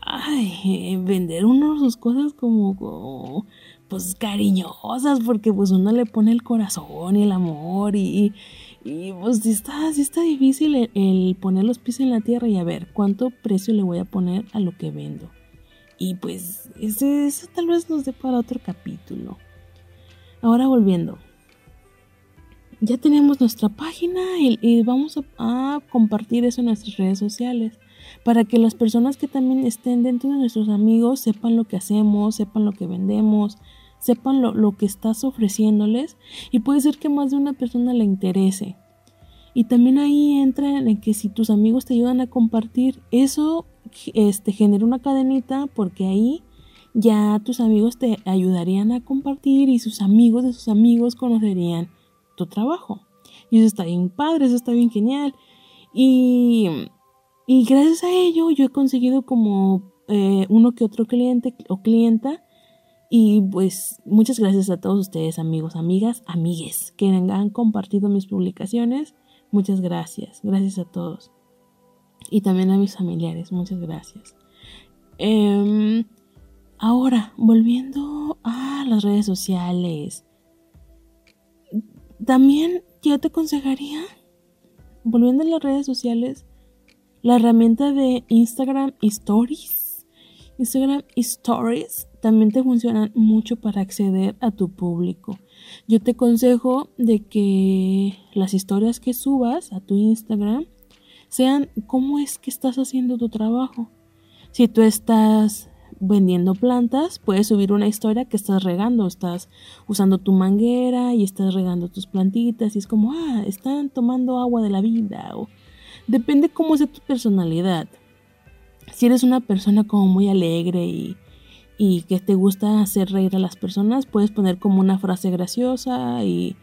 ay, vender uno sus cosas como, pues cariñosas porque pues uno le pone el corazón y el amor y, y pues está, está difícil el, poner los pies en la tierra y a ver cuánto precio le voy a poner a lo que vendo. Y pues eso tal vez nos dé para otro capítulo. Ahora volviendo ya tenemos nuestra página y, vamos a, compartir eso en nuestras redes sociales para que las personas que también estén dentro de nuestros amigos sepan lo que hacemos, sepan lo que vendemos, sepan lo, lo que estás ofreciéndoles y puede ser que más de una persona le interese. Y también ahí entra en que si tus amigos te ayudan a compartir, eso este, genera una cadenita porque ahí ya tus amigos te ayudarían a compartir y sus amigos de sus amigos conocerían tu trabajo. Y eso está bien padre, eso está bien genial. Y, y gracias a ello yo he conseguido como eh, uno que otro cliente o clienta. Y pues muchas gracias a todos ustedes amigos, amigas, amigues que han compartido mis publicaciones. Muchas gracias, gracias a todos. Y también a mis familiares, muchas gracias. Em, ahora, volviendo a las redes sociales. También yo te aconsejaría, volviendo a las redes sociales, la herramienta de Instagram Stories. Instagram Stories también te funcionan mucho para acceder a tu público. Yo te aconsejo de que las historias que subas a tu Instagram sean cómo es que estás haciendo tu trabajo. Si tú estás vendiendo plantas, puedes subir una historia que estás regando, estás usando tu manguera y estás regando tus plantitas y es como, ah, están tomando agua de la vida o depende cómo sea tu personalidad. Si eres una persona como muy alegre y, y que te gusta hacer reír a las personas, puedes poner como una frase graciosa y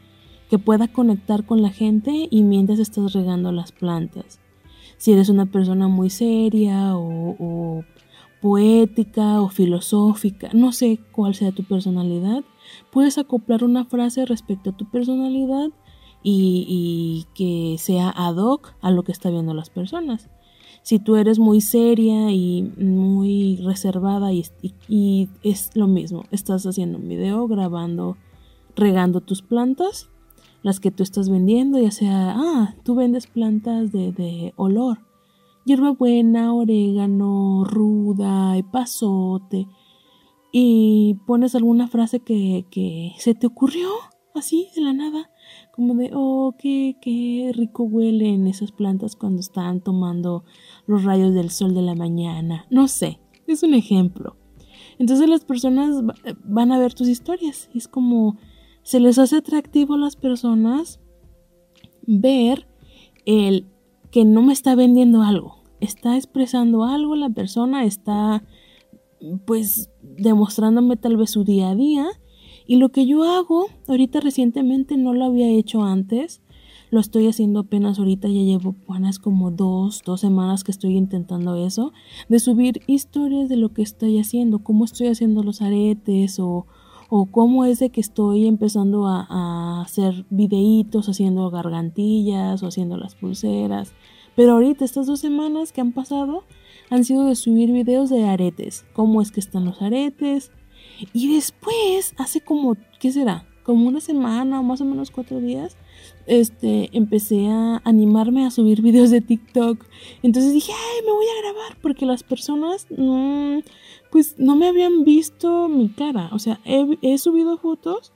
que pueda conectar con la gente y mientras estás regando las plantas. Si eres una persona muy seria o, poética o filosófica, no sé cuál sea tu personalidad, puedes acoplar una frase respecto a tu personalidad y, que sea ad hoc a lo que está viendo las personas. Si tú eres muy seria y muy reservada y, es lo mismo, estás haciendo un video, grabando, regando tus plantas, las que tú estás vendiendo, ya sea, ah, tú vendes plantas de, de olor, hierbabuena, orégano, ruda, pasote, y pones alguna frase que, que se te ocurrió así de la nada, como de, oh, qué, qué rico huelen esas plantas cuando están tomando los rayos del sol de la mañana. No sé, es un ejemplo. Entonces las personas van a ver tus historias. Es como se les hace atractivo a las personas ver el que no me está vendiendo algo. Está expresando algo, la persona está pues demostrándome tal vez su día a día y lo que yo hago ahorita recientemente no lo había hecho antes, lo estoy haciendo apenas ahorita, ya llevo buenas como dos, dos semanas que estoy intentando eso, de subir historias de lo que estoy haciendo, cómo estoy haciendo los aretes o, o cómo es de que estoy empezando a, hacer videitos haciendo gargantillas o haciendo las pulseras. Pero ahorita estas dos semanas que han pasado han sido de subir videos de aretes, cómo es que están los aretes, y después, hace como, ¿qué será? Como una semana o más o menos cuatro días, este, empecé a animarme a subir videos de TikTok. Entonces dije, ay, me voy a grabar porque las personas, pues no me habían visto mi cara. O sea, he, he subido fotos,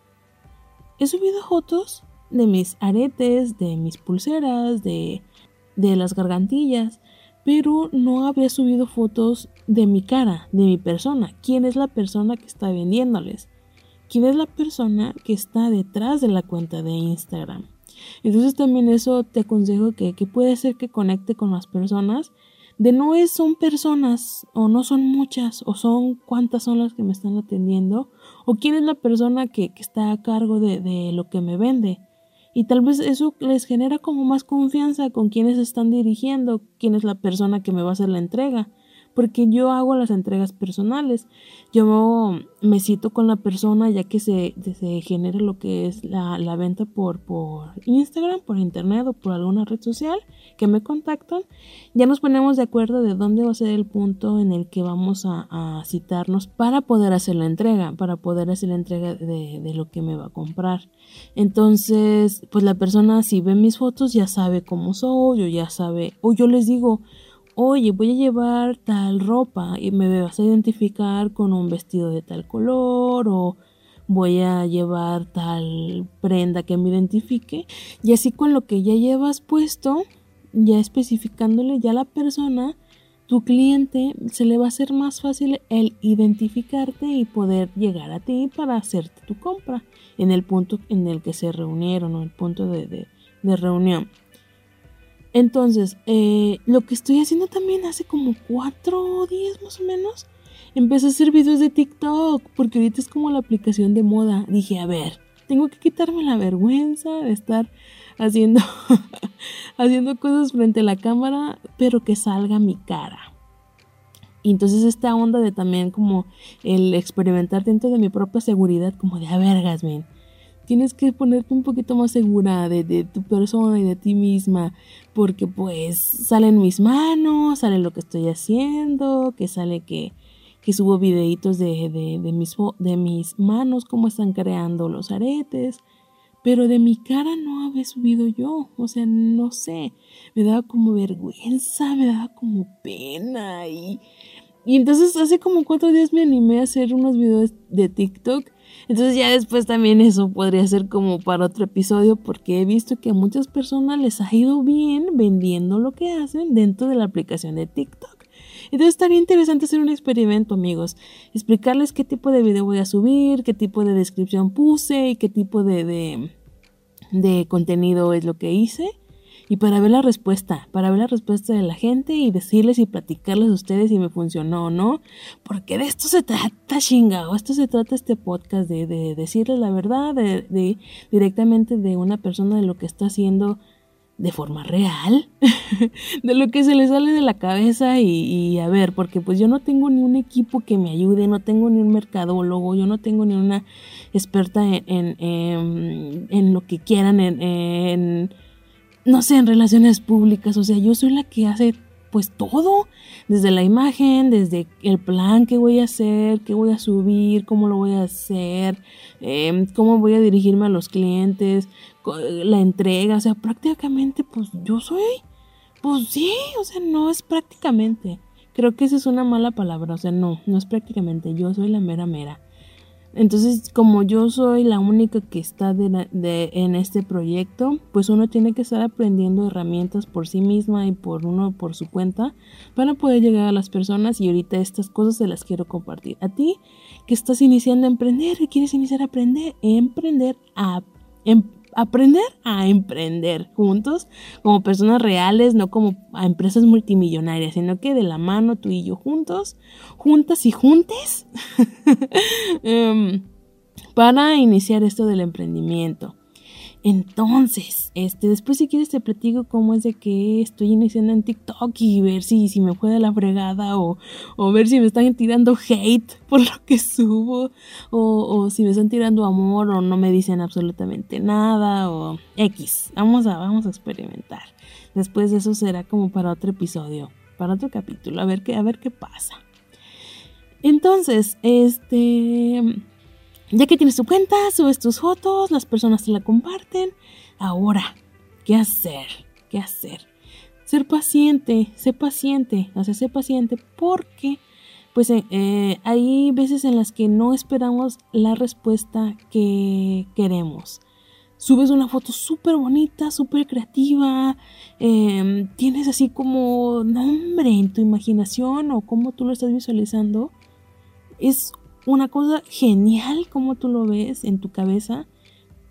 he subido fotos de mis aretes, de mis pulseras, de, de las gargantillas pero no había subido fotos de mi cara, de mi persona. ¿Quién es la persona que está vendiéndoles? ¿Quién es la persona que está detrás de la cuenta de Instagram? Entonces también eso te aconsejo que, puede ser que conecte con las personas. De no es son personas o no son muchas o son cuántas son las que me están atendiendo o quién es la persona que, está a cargo de, de lo que me vende. Y tal vez eso les genera como más confianza con quienes están dirigiendo, quién es la persona que me va a hacer la entrega porque yo hago las entregas personales. Yo me cito con la persona ya que se, se genera lo que es la, venta por, por Instagram, por internet o por alguna red social que me contactan. Ya nos ponemos de acuerdo de dónde va a ser el punto en el que vamos a, citarnos para poder hacer la entrega, para poder hacer la entrega de, de lo que me va a comprar. Entonces, pues la persona si ve mis fotos ya sabe cómo soy o ya sabe, o yo les digo, oye, voy a llevar tal ropa y me vas a identificar con un vestido de tal color o voy a llevar tal prenda que me identifique y así con lo que ya llevas puesto, ya especificándole ya la persona, tu cliente se le va a hacer más fácil el identificarte y poder llegar a ti para hacerte tu compra en el punto en el que se reunieron o el punto de, de reunión. Entonces, eh, lo que estoy haciendo también hace como cuatro días más o menos, empecé a hacer videos de TikTok, porque ahorita es como la aplicación de moda. Dije, a ver, tengo que quitarme la vergüenza de estar haciendo, haciendo cosas frente a la cámara, pero que salga mi cara. Y entonces esta onda de también como el experimentar dentro de mi propia seguridad, como de, a ver, Gasmin, tienes que ponerte un poquito más segura de, tu persona y de ti misma, porque pues salen mis manos, sale lo que estoy haciendo, que sale que, que subo videitos de, de, mis, de mis manos, cómo están creando los aretes, pero de mi cara no había subido yo, o sea, no sé, me daba como vergüenza, me daba como pena y... Y entonces hace como cuatro días me animé a hacer unos videos de TikTok entonces ya después también eso podría ser como para otro episodio porque he visto que a muchas personas les ha ido bien vendiendo lo que hacen dentro de la aplicación de TikTok. Entonces estaría interesante hacer un experimento, amigos. Explicarles qué tipo de video voy a subir, qué tipo de descripción puse y qué tipo de, de, de contenido es lo que hice y para ver la respuesta, para ver la respuesta de la gente y decirles y platicarles a ustedes si me funcionó o no, porque de esto se trata, chingado, esto se trata este podcast de, de decirles la verdad, de, directamente de una persona de lo que está haciendo de forma real, de lo que se le sale de la cabeza y, a ver, porque pues yo no tengo ni un equipo que me ayude, no tengo ni un mercadólogo, yo no tengo ni una experta en, en, en lo que quieran, en no sé, en relaciones públicas, o sea, yo soy la que hace pues todo, desde la imagen, desde el plan que voy a hacer, qué voy a subir, cómo lo voy a hacer, em, cómo voy a dirigirme a los clientes, la entrega, o sea, prácticamente pues yo soy, pues sí, o sea, no es prácticamente. Creo que esa es una mala palabra, o sea, no, no es prácticamente, yo soy la mera mera. Entonces, como yo soy la única que está en este proyecto, pues uno tiene que estar aprendiendo herramientas por sí misma y por uno por su cuenta para poder llegar a las personas y ahorita estas cosas se las quiero compartir. A ti que estás iniciando a emprender, que quieres iniciar a aprender, emprender a emprender aprender a emprender juntos como personas reales, no como a empresas multimillonarias, sino que de la mano tú y yo juntos, juntas y juntes, em, para iniciar esto del emprendimiento. Entonces, este, después si quieres te platico cómo es de que estoy iniciando en TikTok y ver si, si me fue de la fregada o, o ver si me están tirando hate por lo que subo o, o, si me están tirando amor o no me dicen absolutamente nada o X. Vamos a, vamos a experimentar. Después de eso será como para otro episodio, para otro capítulo, a ver qué, a ver qué pasa. Entonces, este ya que tienes tu cuenta, subes tus fotos, las personas te la comparten. Ahora, ¿qué hacer? ¿Qué hacer? Ser paciente, ser paciente, o sea, ser paciente porque pues eh, eh, hay veces en las que no esperamos la respuesta que queremos. Subes una foto súper bonita, súper creativa, em, tienes así como nombre en tu imaginación o como tú lo estás visualizando. Es una cosa genial como tú lo ves en tu cabeza,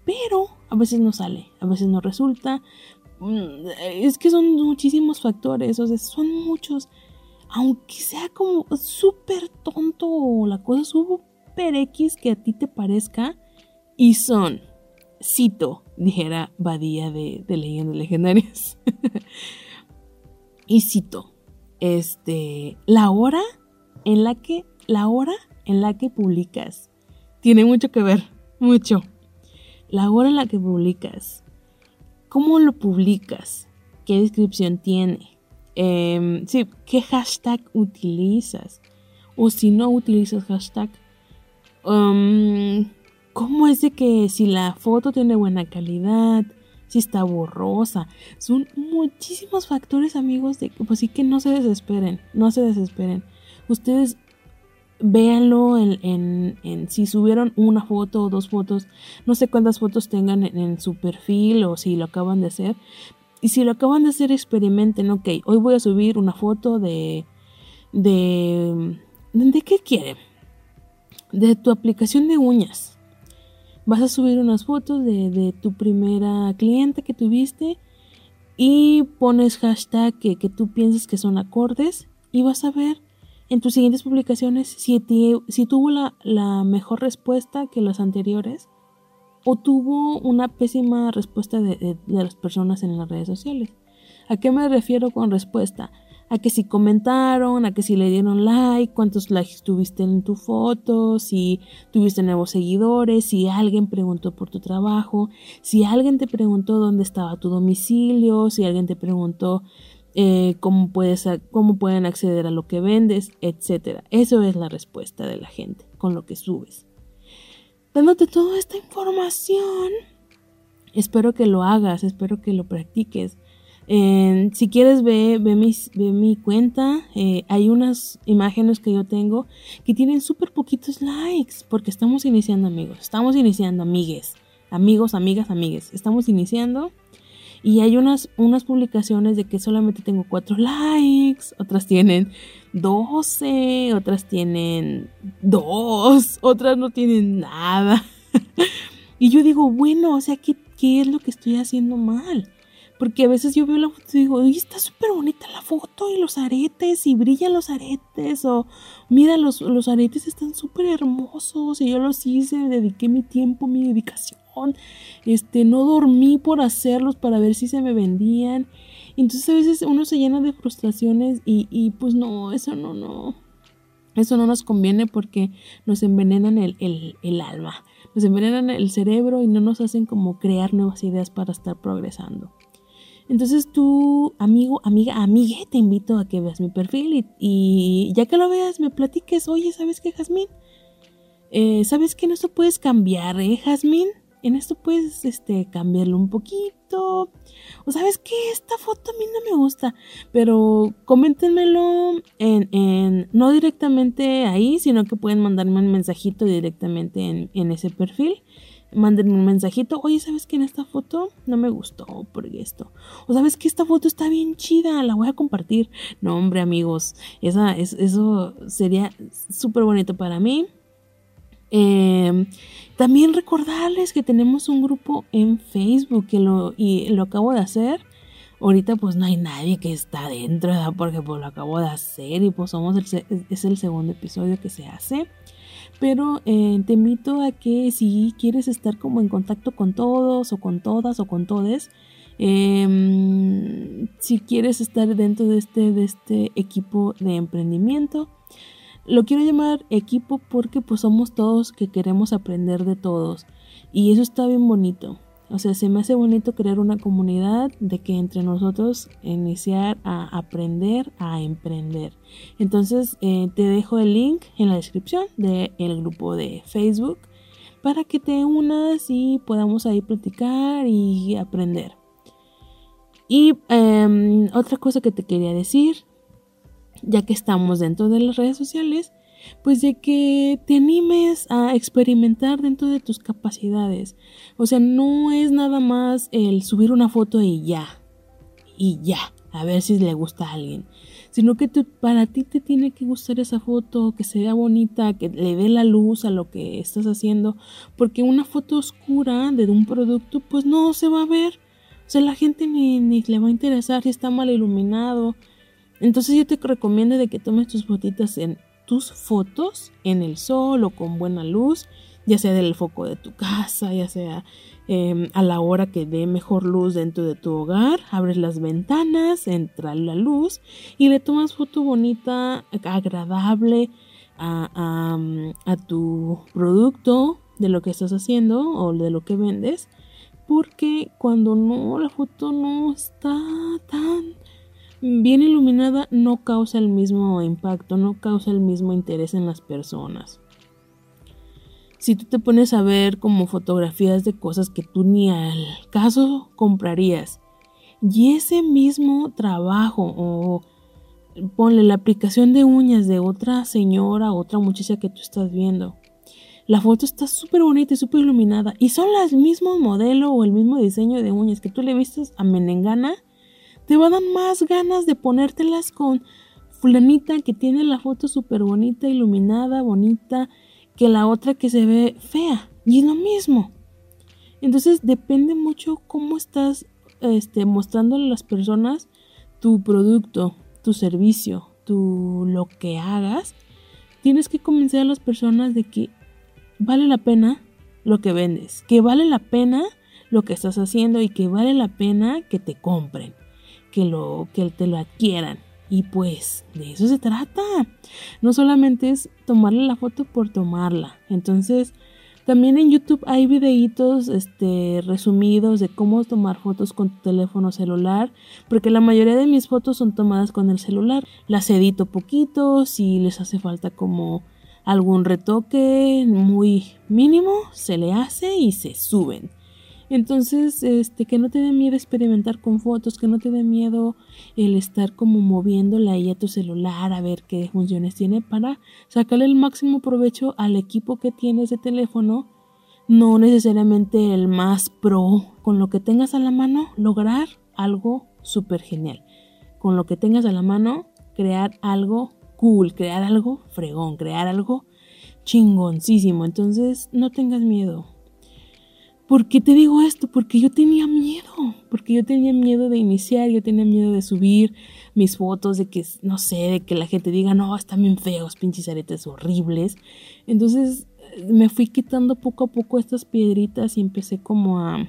pero a veces no sale, a veces no resulta. Mm, es que son muchísimos factores, o sea, son muchos. Aunque sea como súper tonto o la cosa súper X que a ti te parezca, y son, cito, dijera Badía de, de Leyendas Legendarias. y cito, este, la hora en la que, la hora en la que publicas. Tiene mucho que ver, mucho. La hora en la que publicas. ¿Cómo lo publicas? ¿Qué descripción tiene? Em, sí, ¿qué hashtag utilizas? O si no utilizas hashtag, um, ¿cómo es de que si la foto tiene buena calidad? Si está borrosa. Son muchísimos factores, amigos, de pues sí que no se desesperen, no se desesperen. Ustedes véanlo en, si subieron una foto o dos fotos, no sé cuántas fotos tengan en, su perfil o si lo acaban de hacer. Y si lo acaban de hacer, experimenten, ok, hoy voy a subir una foto de... ¿De, ¿de qué quieren? De tu aplicación de uñas. Vas a subir unas fotos de, de tu primera cliente que tuviste y pones hashtag que tú piensas que son acordes y vas a ver en tus siguientes publicaciones si, tuvo la, mejor respuesta que las anteriores o tuvo una pésima respuesta de, de, las personas en las redes sociales. ¿A qué me refiero con respuesta? A que si comentaron, a que si le dieron like, cuántos likes tuviste en tu foto, si tuviste nuevos seguidores, si alguien preguntó por tu trabajo, si alguien te preguntó dónde estaba tu domicilio, si alguien te preguntó eh, cómo, puedes, cómo pueden acceder a lo que vendes, etc. Eso es la respuesta de la gente con lo que subes. Dándote toda esta información, espero que lo hagas, espero que lo practiques. si quieres, ve, ve, mi cuenta. Eh, hay unas imágenes que yo tengo que tienen súper poquitos likes porque estamos iniciando, amigos. Estamos iniciando, amigues. Amigos, amigas, amigues. Estamos iniciando. Y hay unas, unas publicaciones de que solamente tengo 4 likes, otras tienen 12, otras tienen 2, otras no tienen nada. y yo digo, bueno, o sea, ¿qué, ¿qué es lo que estoy haciendo mal? Porque a veces yo veo la foto y digo, Uy, está súper bonita la foto y los aretes y brillan los aretes. O mira, los, los aretes están súper hermosos y yo los hice, dediqué mi tiempo, mi dedicación. Este, no dormí por hacerlos para ver si se me vendían. Entonces a veces uno se llena de frustraciones y, y pues no, eso no, no. Eso no nos conviene porque nos envenenan el, el, alma, nos envenenan el cerebro y no nos hacen como crear nuevas ideas para estar progresando. Entonces tú, amigo, amiga, amigue, te invito a que veas mi perfil y, ya que lo veas me platiques, oye, ¿sabes qué, Jazmín? Eh, ¿Sabes que en esto puedes cambiar, eh, Jazmín? En esto puedes este, cambiarlo un poquito. O sabes que esta foto a mí no me gusta. Pero coméntenmelo en, en, no directamente ahí, sino que pueden mandarme un mensajito directamente en, en ese perfil mándenme un mensajito, oye, ¿sabes que en esta foto no me gustó por esto? O sabes que esta foto está bien chida, la voy a compartir. No, hombre, amigos, esa, es, eso sería súper bonito para mí. Em, también recordarles que tenemos un grupo en Facebook que lo, y lo acabo de hacer. Ahorita pues no hay nadie que está dentro, ¿verdad? Porque pues lo acabo de hacer y pues somos es el segundo episodio que se hace pero eh, te invito a que si quieres estar como en contacto con todos o con todas o con todes, em, si quieres estar dentro de este, de este equipo de emprendimiento, lo quiero llamar equipo porque pues somos todos que queremos aprender de todos y eso está bien bonito. O sea, se me hace bonito crear una comunidad de que entre nosotros iniciar a aprender a emprender. Entonces, eh, te dejo el link en la descripción del grupo de Facebook para que te unas y podamos ahí platicar y aprender. Y em, otra cosa que te quería decir, ya que estamos dentro de las redes sociales, pues de que te animes a experimentar dentro de tus capacidades. O sea, no es nada más el subir una foto y ya, y ya, a ver si le gusta a alguien, sino que para ti te tiene que gustar esa foto, que se vea bonita, que le dé la luz a lo que estás haciendo, porque una foto oscura de un producto pues no se va a ver. O sea, la gente ni, ni le va a interesar si está mal iluminado. Entonces yo te recomiendo de que tomes tus fotitas en tus fotos en el sol o con buena luz, ya sea del foco de tu casa, ya sea em, a la hora que dé mejor luz dentro de tu hogar, abres las ventanas, entra la luz y le tomas foto bonita, agradable a, a tu producto de lo que estás haciendo o de lo que vendes porque cuando no la foto no está tan bien iluminada no causa el mismo impacto, no causa el mismo interés en las personas. Si tú te pones a ver como fotografías de cosas que tú ni al caso comprarías, y ese mismo trabajo o ponle la aplicación de uñas de otra señora, otra muchacha que tú estás viendo. La foto está súper bonita y súper iluminada y son el mismo modelo o el mismo diseño de uñas que tú le vistes a Menengana te va a dar más ganas de ponértelas con fulanita que tiene la foto súper bonita, iluminada, bonita, que la otra que se ve fea. Y es lo mismo. Entonces depende mucho cómo estás este, mostrándole a las personas tu producto, tu servicio, tu lo que hagas. Tienes que convencer a las personas de que vale la pena lo que vendes, que vale la pena lo que estás haciendo y que vale la pena que te compren que, lo, que te lo adquieran. Y pues de eso se trata. No solamente es tomarle la foto por tomarla. Entonces, también en YouTube hay videitos este, resumidos de cómo tomar fotos con tu teléfono celular, porque la mayoría de mis fotos son tomadas con el celular. Las edito poquito, si les hace falta como algún retoque muy mínimo, se le hace y se suben. Entonces, este, que no te dé miedo experimentar con fotos, que no te dé miedo el estar como moviéndola ahí a tu celular a ver qué funciones tiene para sacarle el máximo provecho al equipo que tienes de teléfono, no necesariamente el más pro, con lo que tengas a la mano, lograr algo súper genial. Con lo que tengas a la mano, crear algo cool, crear algo fregón, crear algo chingoncísimo. Entonces, no tengas miedo ¿Por qué te digo esto? Porque yo tenía miedo, porque yo tenía miedo de iniciar, yo tenía miedo de subir mis fotos, de que, no sé, de que la gente diga, no, están bien feos, pinches aretes horribles. Entonces me fui quitando poco a poco estas piedritas y empecé como a,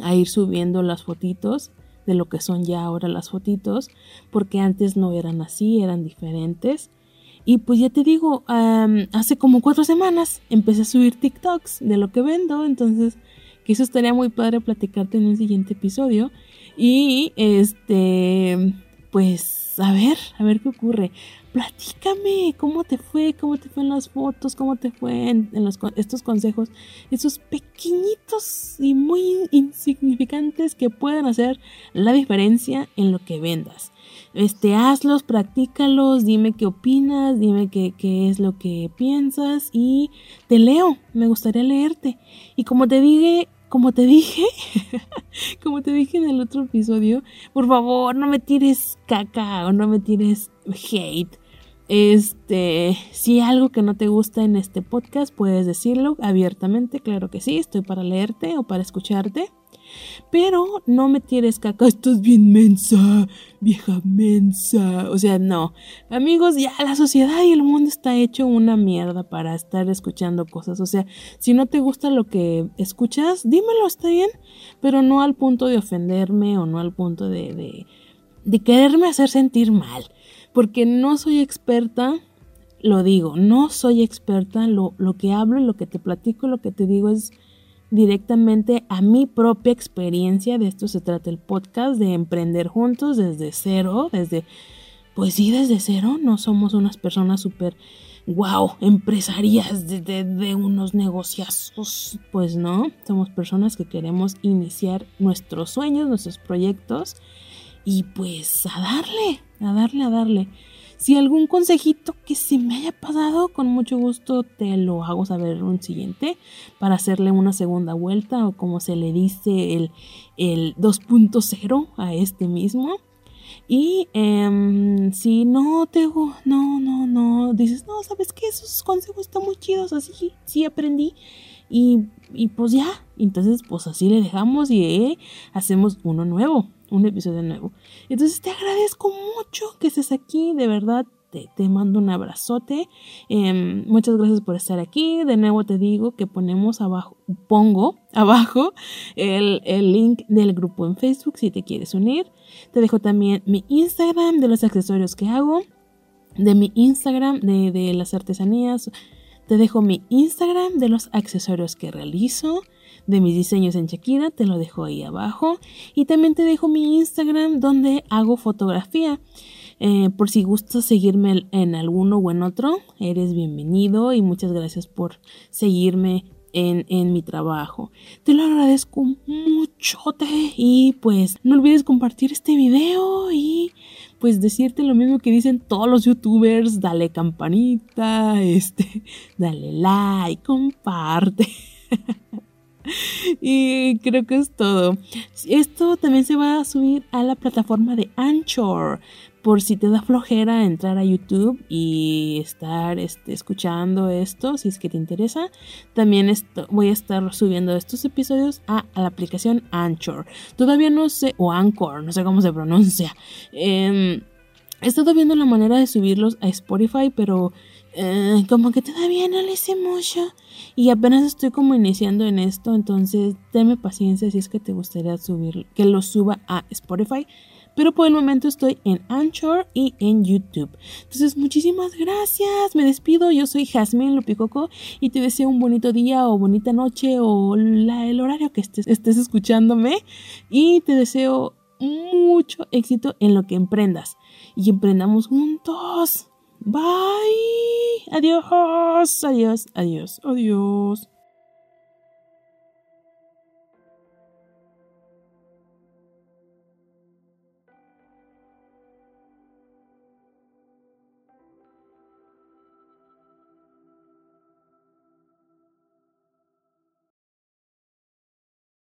a ir subiendo las fotitos de lo que son ya ahora las fotitos, porque antes no eran así, eran diferentes. Y pues ya te digo, hace como cuatro semanas empecé a subir TikToks de lo que vendo, entonces que eso estaría muy padre platicarte en un siguiente episodio. Y este, pues, a ver, a ver qué ocurre. Platícame cómo te fue, cómo te fue en las fotos, cómo te fue en, estos consejos, esos pequeñitos y muy insignificantes que pueden hacer la diferencia en lo que vendas. Este, hazlos, practícalos, dime qué opinas, dime qué, qué es lo que piensas y te leo, me gustaría leerte. Y como te dije, como te dije, como te dije en el otro episodio, por favor, no me tires caca o no me tires hate. Este, si algo que no te gusta en este podcast, puedes decirlo abiertamente, claro que sí, estoy para leerte o para escucharte. Pero no me tires caca, estás bien mensa, vieja mensa. O sea, no. Amigos, ya la sociedad y el mundo está hecho una mierda para estar escuchando cosas. O sea, si no te gusta lo que escuchas, dímelo, está bien. Pero no al punto de ofenderme o no al punto de, de, quererme hacer sentir mal. Porque no soy experta lo digo, no soy experta, lo, lo, que hablo lo que te platico, lo que te digo es directamente a mi propia experiencia. De esto se trata el podcast, de emprender juntos desde cero, desde, pues sí, desde cero. No somos unas personas súper, wow, empresarias de, de, unos negociazos. Pues no, somos personas que queremos iniciar nuestros sueños, nuestros proyectos y pues a darle, a darle, a darle. Si algún consejito que se me haya pasado, con mucho gusto te lo hago saber en un siguiente para hacerle una segunda vuelta o como se le dice el, el 2.0 a este mismo. Y em, si no te, no, no, no, dices, no, sabes que esos consejos están muy chidos, así, sí aprendí. Y, y pues ya, entonces pues así le dejamos y eh, hacemos uno nuevo un episodio nuevo. Entonces te agradezco mucho que estés aquí, de verdad. Te, te mando un abrazote. Em, muchas gracias por estar aquí. De nuevo te digo que ponemos abajo, pongo abajo el, el link del grupo en Facebook si te quieres unir. Te dejo también mi Instagram de los accesorios que hago, de mi Instagram de, de las artesanías. Te dejo mi Instagram de los accesorios que realizo de mis diseños en Shakira, te lo dejo ahí abajo. Y también te dejo mi Instagram donde hago fotografía. Eh, por si gustas seguirme en alguno o en otro, eres bienvenido y muchas gracias por seguirme en, en, mi trabajo. Te lo agradezco mucho y pues no olvides compartir este video y pues decirte lo mismo que dicen todos los youtubers, dale campanita, este, dale like, comparte. y creo que es todo. Esto también se va a subir a la plataforma de Anchor. Por si te da flojera entrar a YouTube y estar este, escuchando esto, si es que te interesa, también voy a estar subiendo estos episodios a, la aplicación Anchor. Todavía no sé, o Anchor, no sé cómo se pronuncia. Em, he estado viendo la manera de subirlos a Spotify, pero eh, como que todavía no le hice mucho y apenas estoy como iniciando en esto, entonces dame paciencia si es que te gustaría subir, que lo suba a Spotify. Pero por el momento estoy en Anchor y en YouTube. Entonces, muchísimas gracias. Me despido. Yo soy Jasmine Lupicoco y te deseo un bonito día o bonita noche o la, el horario que estés, estés escuchándome. Y te deseo mucho éxito en lo que emprendas. Y emprendamos juntos. Bye. Adiós. Adiós. Adiós. Adiós.